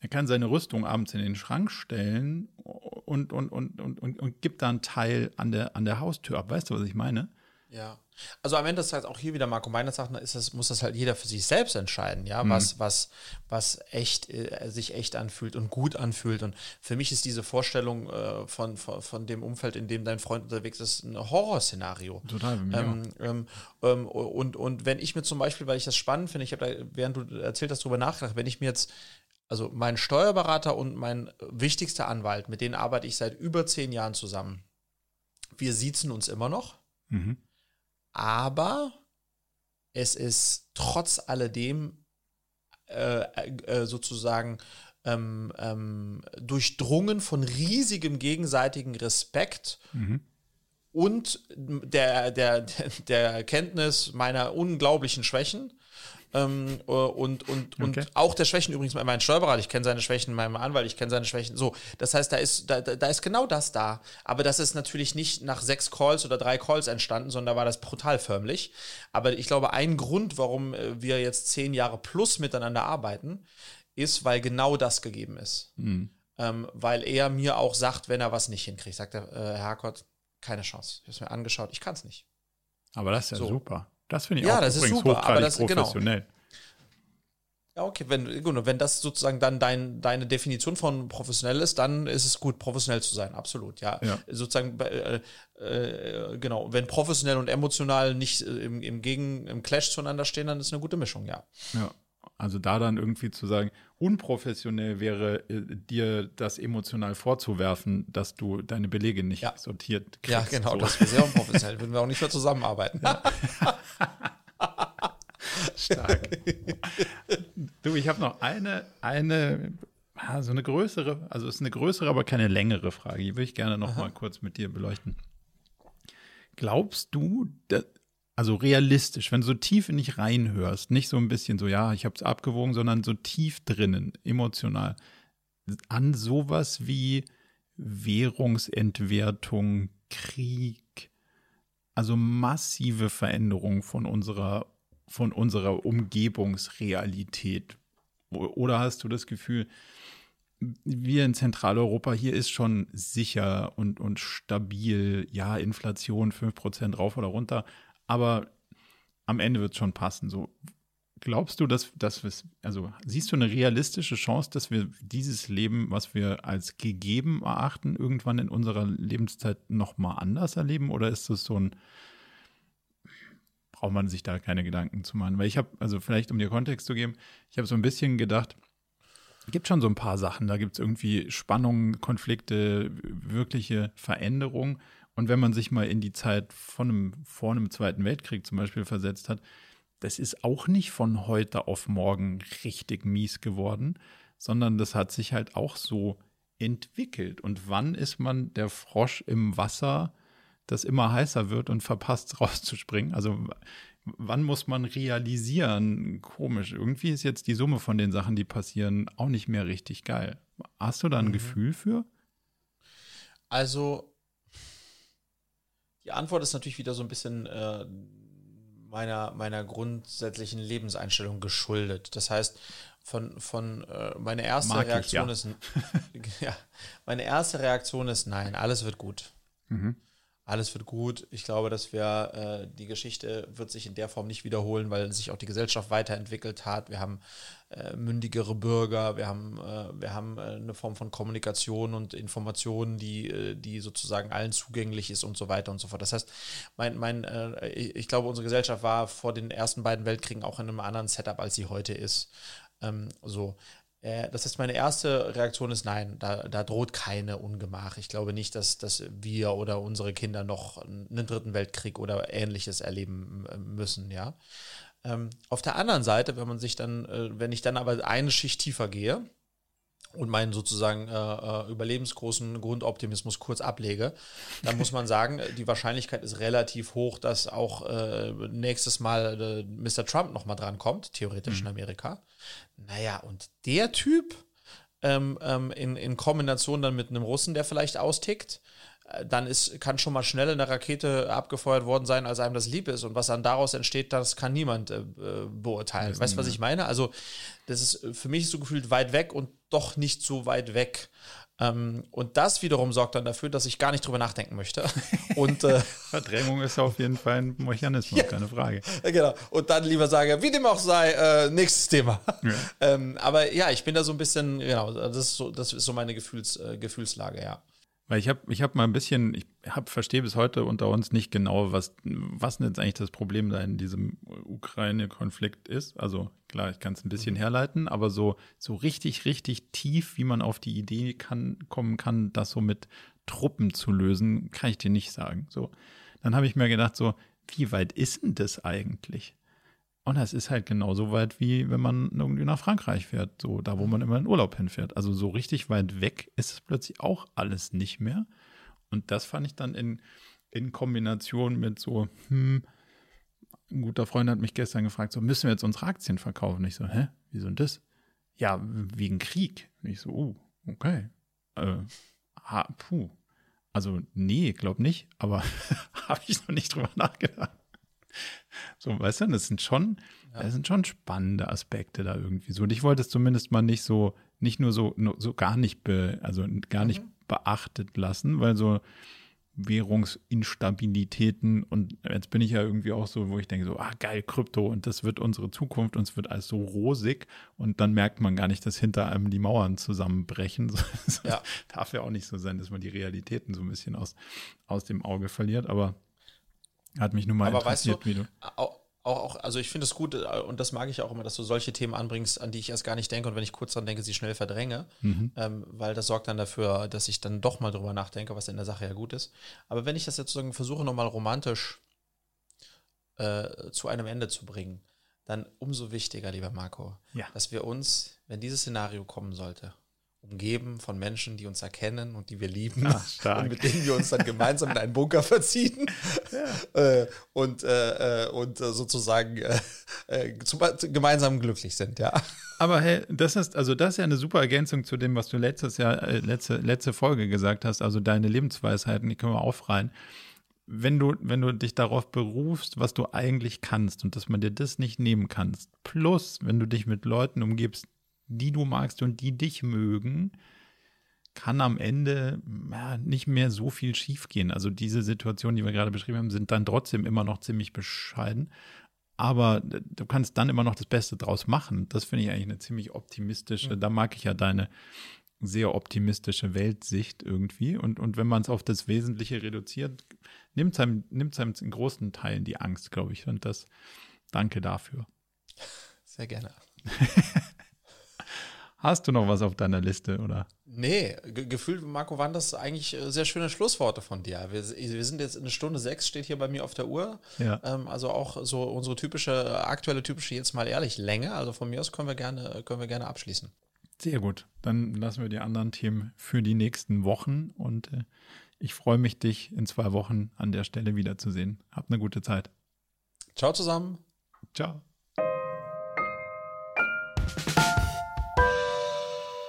er kann seine Rüstung abends in den Schrank stellen und, und, und, und, und, und gibt da einen Teil an der, an der Haustür ab. Weißt du, was ich meine? Ja. Also am Ende des Tages auch hier wieder Marco Meiner sagt, ist das, muss das halt jeder für sich selbst entscheiden, ja, mhm. was, was, was echt äh, sich echt anfühlt und gut anfühlt. Und für mich ist diese Vorstellung äh, von, von, von, dem Umfeld, in dem dein Freund unterwegs ist, ein Horrorszenario. Total. Ähm, ähm, ähm, und, und wenn ich mir zum Beispiel, weil ich das spannend finde, ich habe da, während du erzählt hast, darüber nachgedacht, wenn ich mir jetzt also mein Steuerberater und mein wichtigster Anwalt, mit denen arbeite ich seit über zehn Jahren zusammen. Wir siezen uns immer noch. Mhm aber es ist trotz alledem äh, äh, sozusagen ähm, ähm, durchdrungen von riesigem gegenseitigen Respekt mhm. und der, der, der Erkenntnis meiner unglaublichen Schwächen ähm, äh, und, und, und okay. auch der Schwächen übrigens meinem Steuerberater. Ich kenne seine Schwächen, meinem Anwalt, ich kenne seine Schwächen. So, das heißt, da ist, da, da ist genau das da. Aber das ist natürlich nicht nach sechs Calls oder drei Calls entstanden, sondern da war das brutal förmlich. Aber ich glaube, ein Grund, warum äh, wir jetzt zehn Jahre plus miteinander arbeiten, ist, weil genau das gegeben ist. Mhm. Ähm, weil er mir auch sagt, wenn er was nicht hinkriegt, sagt er, äh, Herr Harkott, keine Chance. Ich habe es mir angeschaut, ich kann es nicht. Aber das ist ja so. super. Das finde ich ja, auch das ist super, aber das genau. professionell. Genau. Ja, okay, wenn, gut, wenn das sozusagen dann dein, deine Definition von professionell ist, dann ist es gut, professionell zu sein, absolut, ja. ja. Sozusagen, äh, äh, genau, wenn professionell und emotional nicht äh, im, im Gegen, im Clash zueinander stehen, dann ist eine gute Mischung, ja. Ja. Also da dann irgendwie zu sagen, unprofessionell wäre äh, dir das emotional vorzuwerfen, dass du deine Belege nicht ja. sortiert kriegst. Ja, genau, so. das wäre sehr unprofessionell, würden wir auch nicht mehr zusammenarbeiten. Ja. Stark. du, ich habe noch eine, eine, so eine größere, also es ist eine größere, aber keine längere Frage. Die würde ich gerne noch Aha. mal kurz mit dir beleuchten. Glaubst du, dass, also realistisch, wenn du so tief in dich reinhörst, nicht so ein bisschen so, ja, ich habe es abgewogen, sondern so tief drinnen, emotional, an sowas wie Währungsentwertung, Krieg, also massive Veränderungen von unserer von unserer Umgebungsrealität? Oder hast du das Gefühl, wir in Zentraleuropa, hier ist schon sicher und, und stabil, ja, Inflation 5% rauf oder runter, aber am Ende wird es schon passen. So, glaubst du, dass, dass wir, also siehst du eine realistische Chance, dass wir dieses Leben, was wir als gegeben erachten, irgendwann in unserer Lebenszeit nochmal anders erleben? Oder ist das so ein, braucht man sich da keine Gedanken zu machen. Weil ich habe, also vielleicht um dir Kontext zu geben, ich habe so ein bisschen gedacht, gibt schon so ein paar Sachen. Da gibt es irgendwie Spannungen, Konflikte, wirkliche Veränderungen. Und wenn man sich mal in die Zeit von einem, vor einem Zweiten Weltkrieg zum Beispiel versetzt hat, das ist auch nicht von heute auf morgen richtig mies geworden, sondern das hat sich halt auch so entwickelt. Und wann ist man der Frosch im Wasser, das immer heißer wird und verpasst rauszuspringen. Also wann muss man realisieren? Komisch. Irgendwie ist jetzt die Summe von den Sachen, die passieren, auch nicht mehr richtig geil. Hast du da ein mhm. Gefühl für? Also die Antwort ist natürlich wieder so ein bisschen äh, meiner, meiner grundsätzlichen Lebenseinstellung geschuldet. Das heißt, von, von äh, meine erste Mag Reaktion ich, ja. ist ja, meine erste Reaktion ist nein, alles wird gut. Mhm alles wird gut. Ich glaube, dass wir äh, die Geschichte wird sich in der Form nicht wiederholen, weil sich auch die Gesellschaft weiterentwickelt hat. Wir haben äh, mündigere Bürger, wir haben, äh, wir haben äh, eine Form von Kommunikation und Informationen, die, äh, die sozusagen allen zugänglich ist und so weiter und so fort. Das heißt, mein, mein, äh, ich glaube, unsere Gesellschaft war vor den ersten beiden Weltkriegen auch in einem anderen Setup, als sie heute ist. Ähm, so. Äh, das heißt, meine erste Reaktion ist nein, da, da, droht keine Ungemach. Ich glaube nicht, dass, dass wir oder unsere Kinder noch einen dritten Weltkrieg oder ähnliches erleben müssen, ja. Ähm, auf der anderen Seite, wenn man sich dann, äh, wenn ich dann aber eine Schicht tiefer gehe, und meinen sozusagen äh, äh überlebensgroßen Grundoptimismus kurz ablege, dann muss man sagen, die Wahrscheinlichkeit ist relativ hoch, dass auch äh, nächstes Mal äh, Mr. Trump nochmal dran kommt, theoretisch mhm. in Amerika. Naja, und der Typ ähm, ähm, in, in Kombination dann mit einem Russen, der vielleicht austickt, dann ist, kann schon mal schnell eine Rakete abgefeuert worden sein, als einem das lieb ist. Und was dann daraus entsteht, das kann niemand äh, beurteilen. Weißt du, was ich meine? Also, das ist für mich so gefühlt weit weg und doch nicht so weit weg. Ähm, und das wiederum sorgt dann dafür, dass ich gar nicht drüber nachdenken möchte. Und äh, Verdrängung ist auf jeden Fall ein Mechanismus, ja, keine Frage. Genau. Und dann lieber sage, wie dem auch sei, äh, nächstes Thema. Ja. Ähm, aber ja, ich bin da so ein bisschen, genau, das ist so, das ist so meine Gefühls, äh, Gefühlslage, ja. Weil ich habe ich hab mal ein bisschen, ich hab, verstehe bis heute unter uns nicht genau, was, was jetzt eigentlich das Problem da in diesem Ukraine-Konflikt ist. Also klar, ich kann es ein bisschen mhm. herleiten, aber so, so richtig, richtig tief, wie man auf die Idee kann, kommen kann, das so mit Truppen zu lösen, kann ich dir nicht sagen. So, dann habe ich mir gedacht, so, wie weit ist denn das eigentlich? Und das ist halt genauso weit, wie wenn man irgendwie nach Frankreich fährt, so da, wo man immer in Urlaub hinfährt. Also so richtig weit weg ist es plötzlich auch alles nicht mehr. Und das fand ich dann in, in Kombination mit so, hm, ein guter Freund hat mich gestern gefragt, so müssen wir jetzt unsere Aktien verkaufen? Ich so, hä, wieso denn das? Ja, wegen Krieg. Ich so, oh, okay. Äh, ha, puh. Also, nee, glaub nicht, aber habe ich noch nicht drüber nachgedacht. So, weißt du, das sind schon, ja. das sind schon spannende Aspekte da irgendwie so. Und ich wollte es zumindest mal nicht so, nicht nur so, so gar nicht, be, also gar nicht mhm. beachtet lassen, weil so Währungsinstabilitäten und jetzt bin ich ja irgendwie auch so, wo ich denke so, ah geil, Krypto und das wird unsere Zukunft und es wird alles so rosig und dann merkt man gar nicht, dass hinter einem die Mauern zusammenbrechen. ja. Darf ja auch nicht so sein, dass man die Realitäten so ein bisschen aus, aus dem Auge verliert, aber hat mich nur mal Aber interessiert, weißt du, wie du. Auch, auch, also ich finde es gut äh, und das mag ich auch immer, dass du solche Themen anbringst, an die ich erst gar nicht denke und wenn ich kurz dran denke, sie schnell verdränge, mhm. ähm, weil das sorgt dann dafür, dass ich dann doch mal drüber nachdenke, was in der Sache ja gut ist. Aber wenn ich das jetzt sozusagen versuche, nochmal romantisch äh, zu einem Ende zu bringen, dann umso wichtiger, lieber Marco, ja. dass wir uns, wenn dieses Szenario kommen sollte, umgeben von Menschen, die uns erkennen und die wir lieben Ach, und mit denen wir uns dann gemeinsam in einen Bunker verziehen ja. äh, und, äh, äh und äh, sozusagen äh, äh, zu, gemeinsam glücklich sind, ja. Aber hey, das ist also das ist ja eine super Ergänzung zu dem, was du letztes Jahr letzte letzte Folge gesagt hast, also deine Lebensweisheiten, die können wir aufreihen. Wenn du wenn du dich darauf berufst, was du eigentlich kannst und dass man dir das nicht nehmen kannst, plus wenn du dich mit Leuten umgibst, die du magst und die dich mögen, kann am Ende ja, nicht mehr so viel schiefgehen. Also diese Situationen, die wir gerade beschrieben haben, sind dann trotzdem immer noch ziemlich bescheiden. Aber du kannst dann immer noch das Beste draus machen. Das finde ich eigentlich eine ziemlich optimistische, mhm. da mag ich ja deine sehr optimistische Weltsicht irgendwie. Und, und wenn man es auf das Wesentliche reduziert, nimmt es einem, nimmt's einem in großen Teilen die Angst, glaube ich. Und das, danke dafür. Sehr gerne. Hast du noch was auf deiner Liste, oder? Nee, ge gefühlt, Marco, waren das eigentlich äh, sehr schöne Schlussworte von dir. Wir, wir sind jetzt in eine Stunde sechs, steht hier bei mir auf der Uhr. Ja. Ähm, also auch so unsere typische, aktuelle typische, jetzt mal ehrlich, Länge. Also von mir aus können wir gerne, können wir gerne abschließen. Sehr gut. Dann lassen wir die anderen Themen für die nächsten Wochen und äh, ich freue mich, dich in zwei Wochen an der Stelle wiederzusehen. Habt eine gute Zeit. Ciao zusammen. Ciao.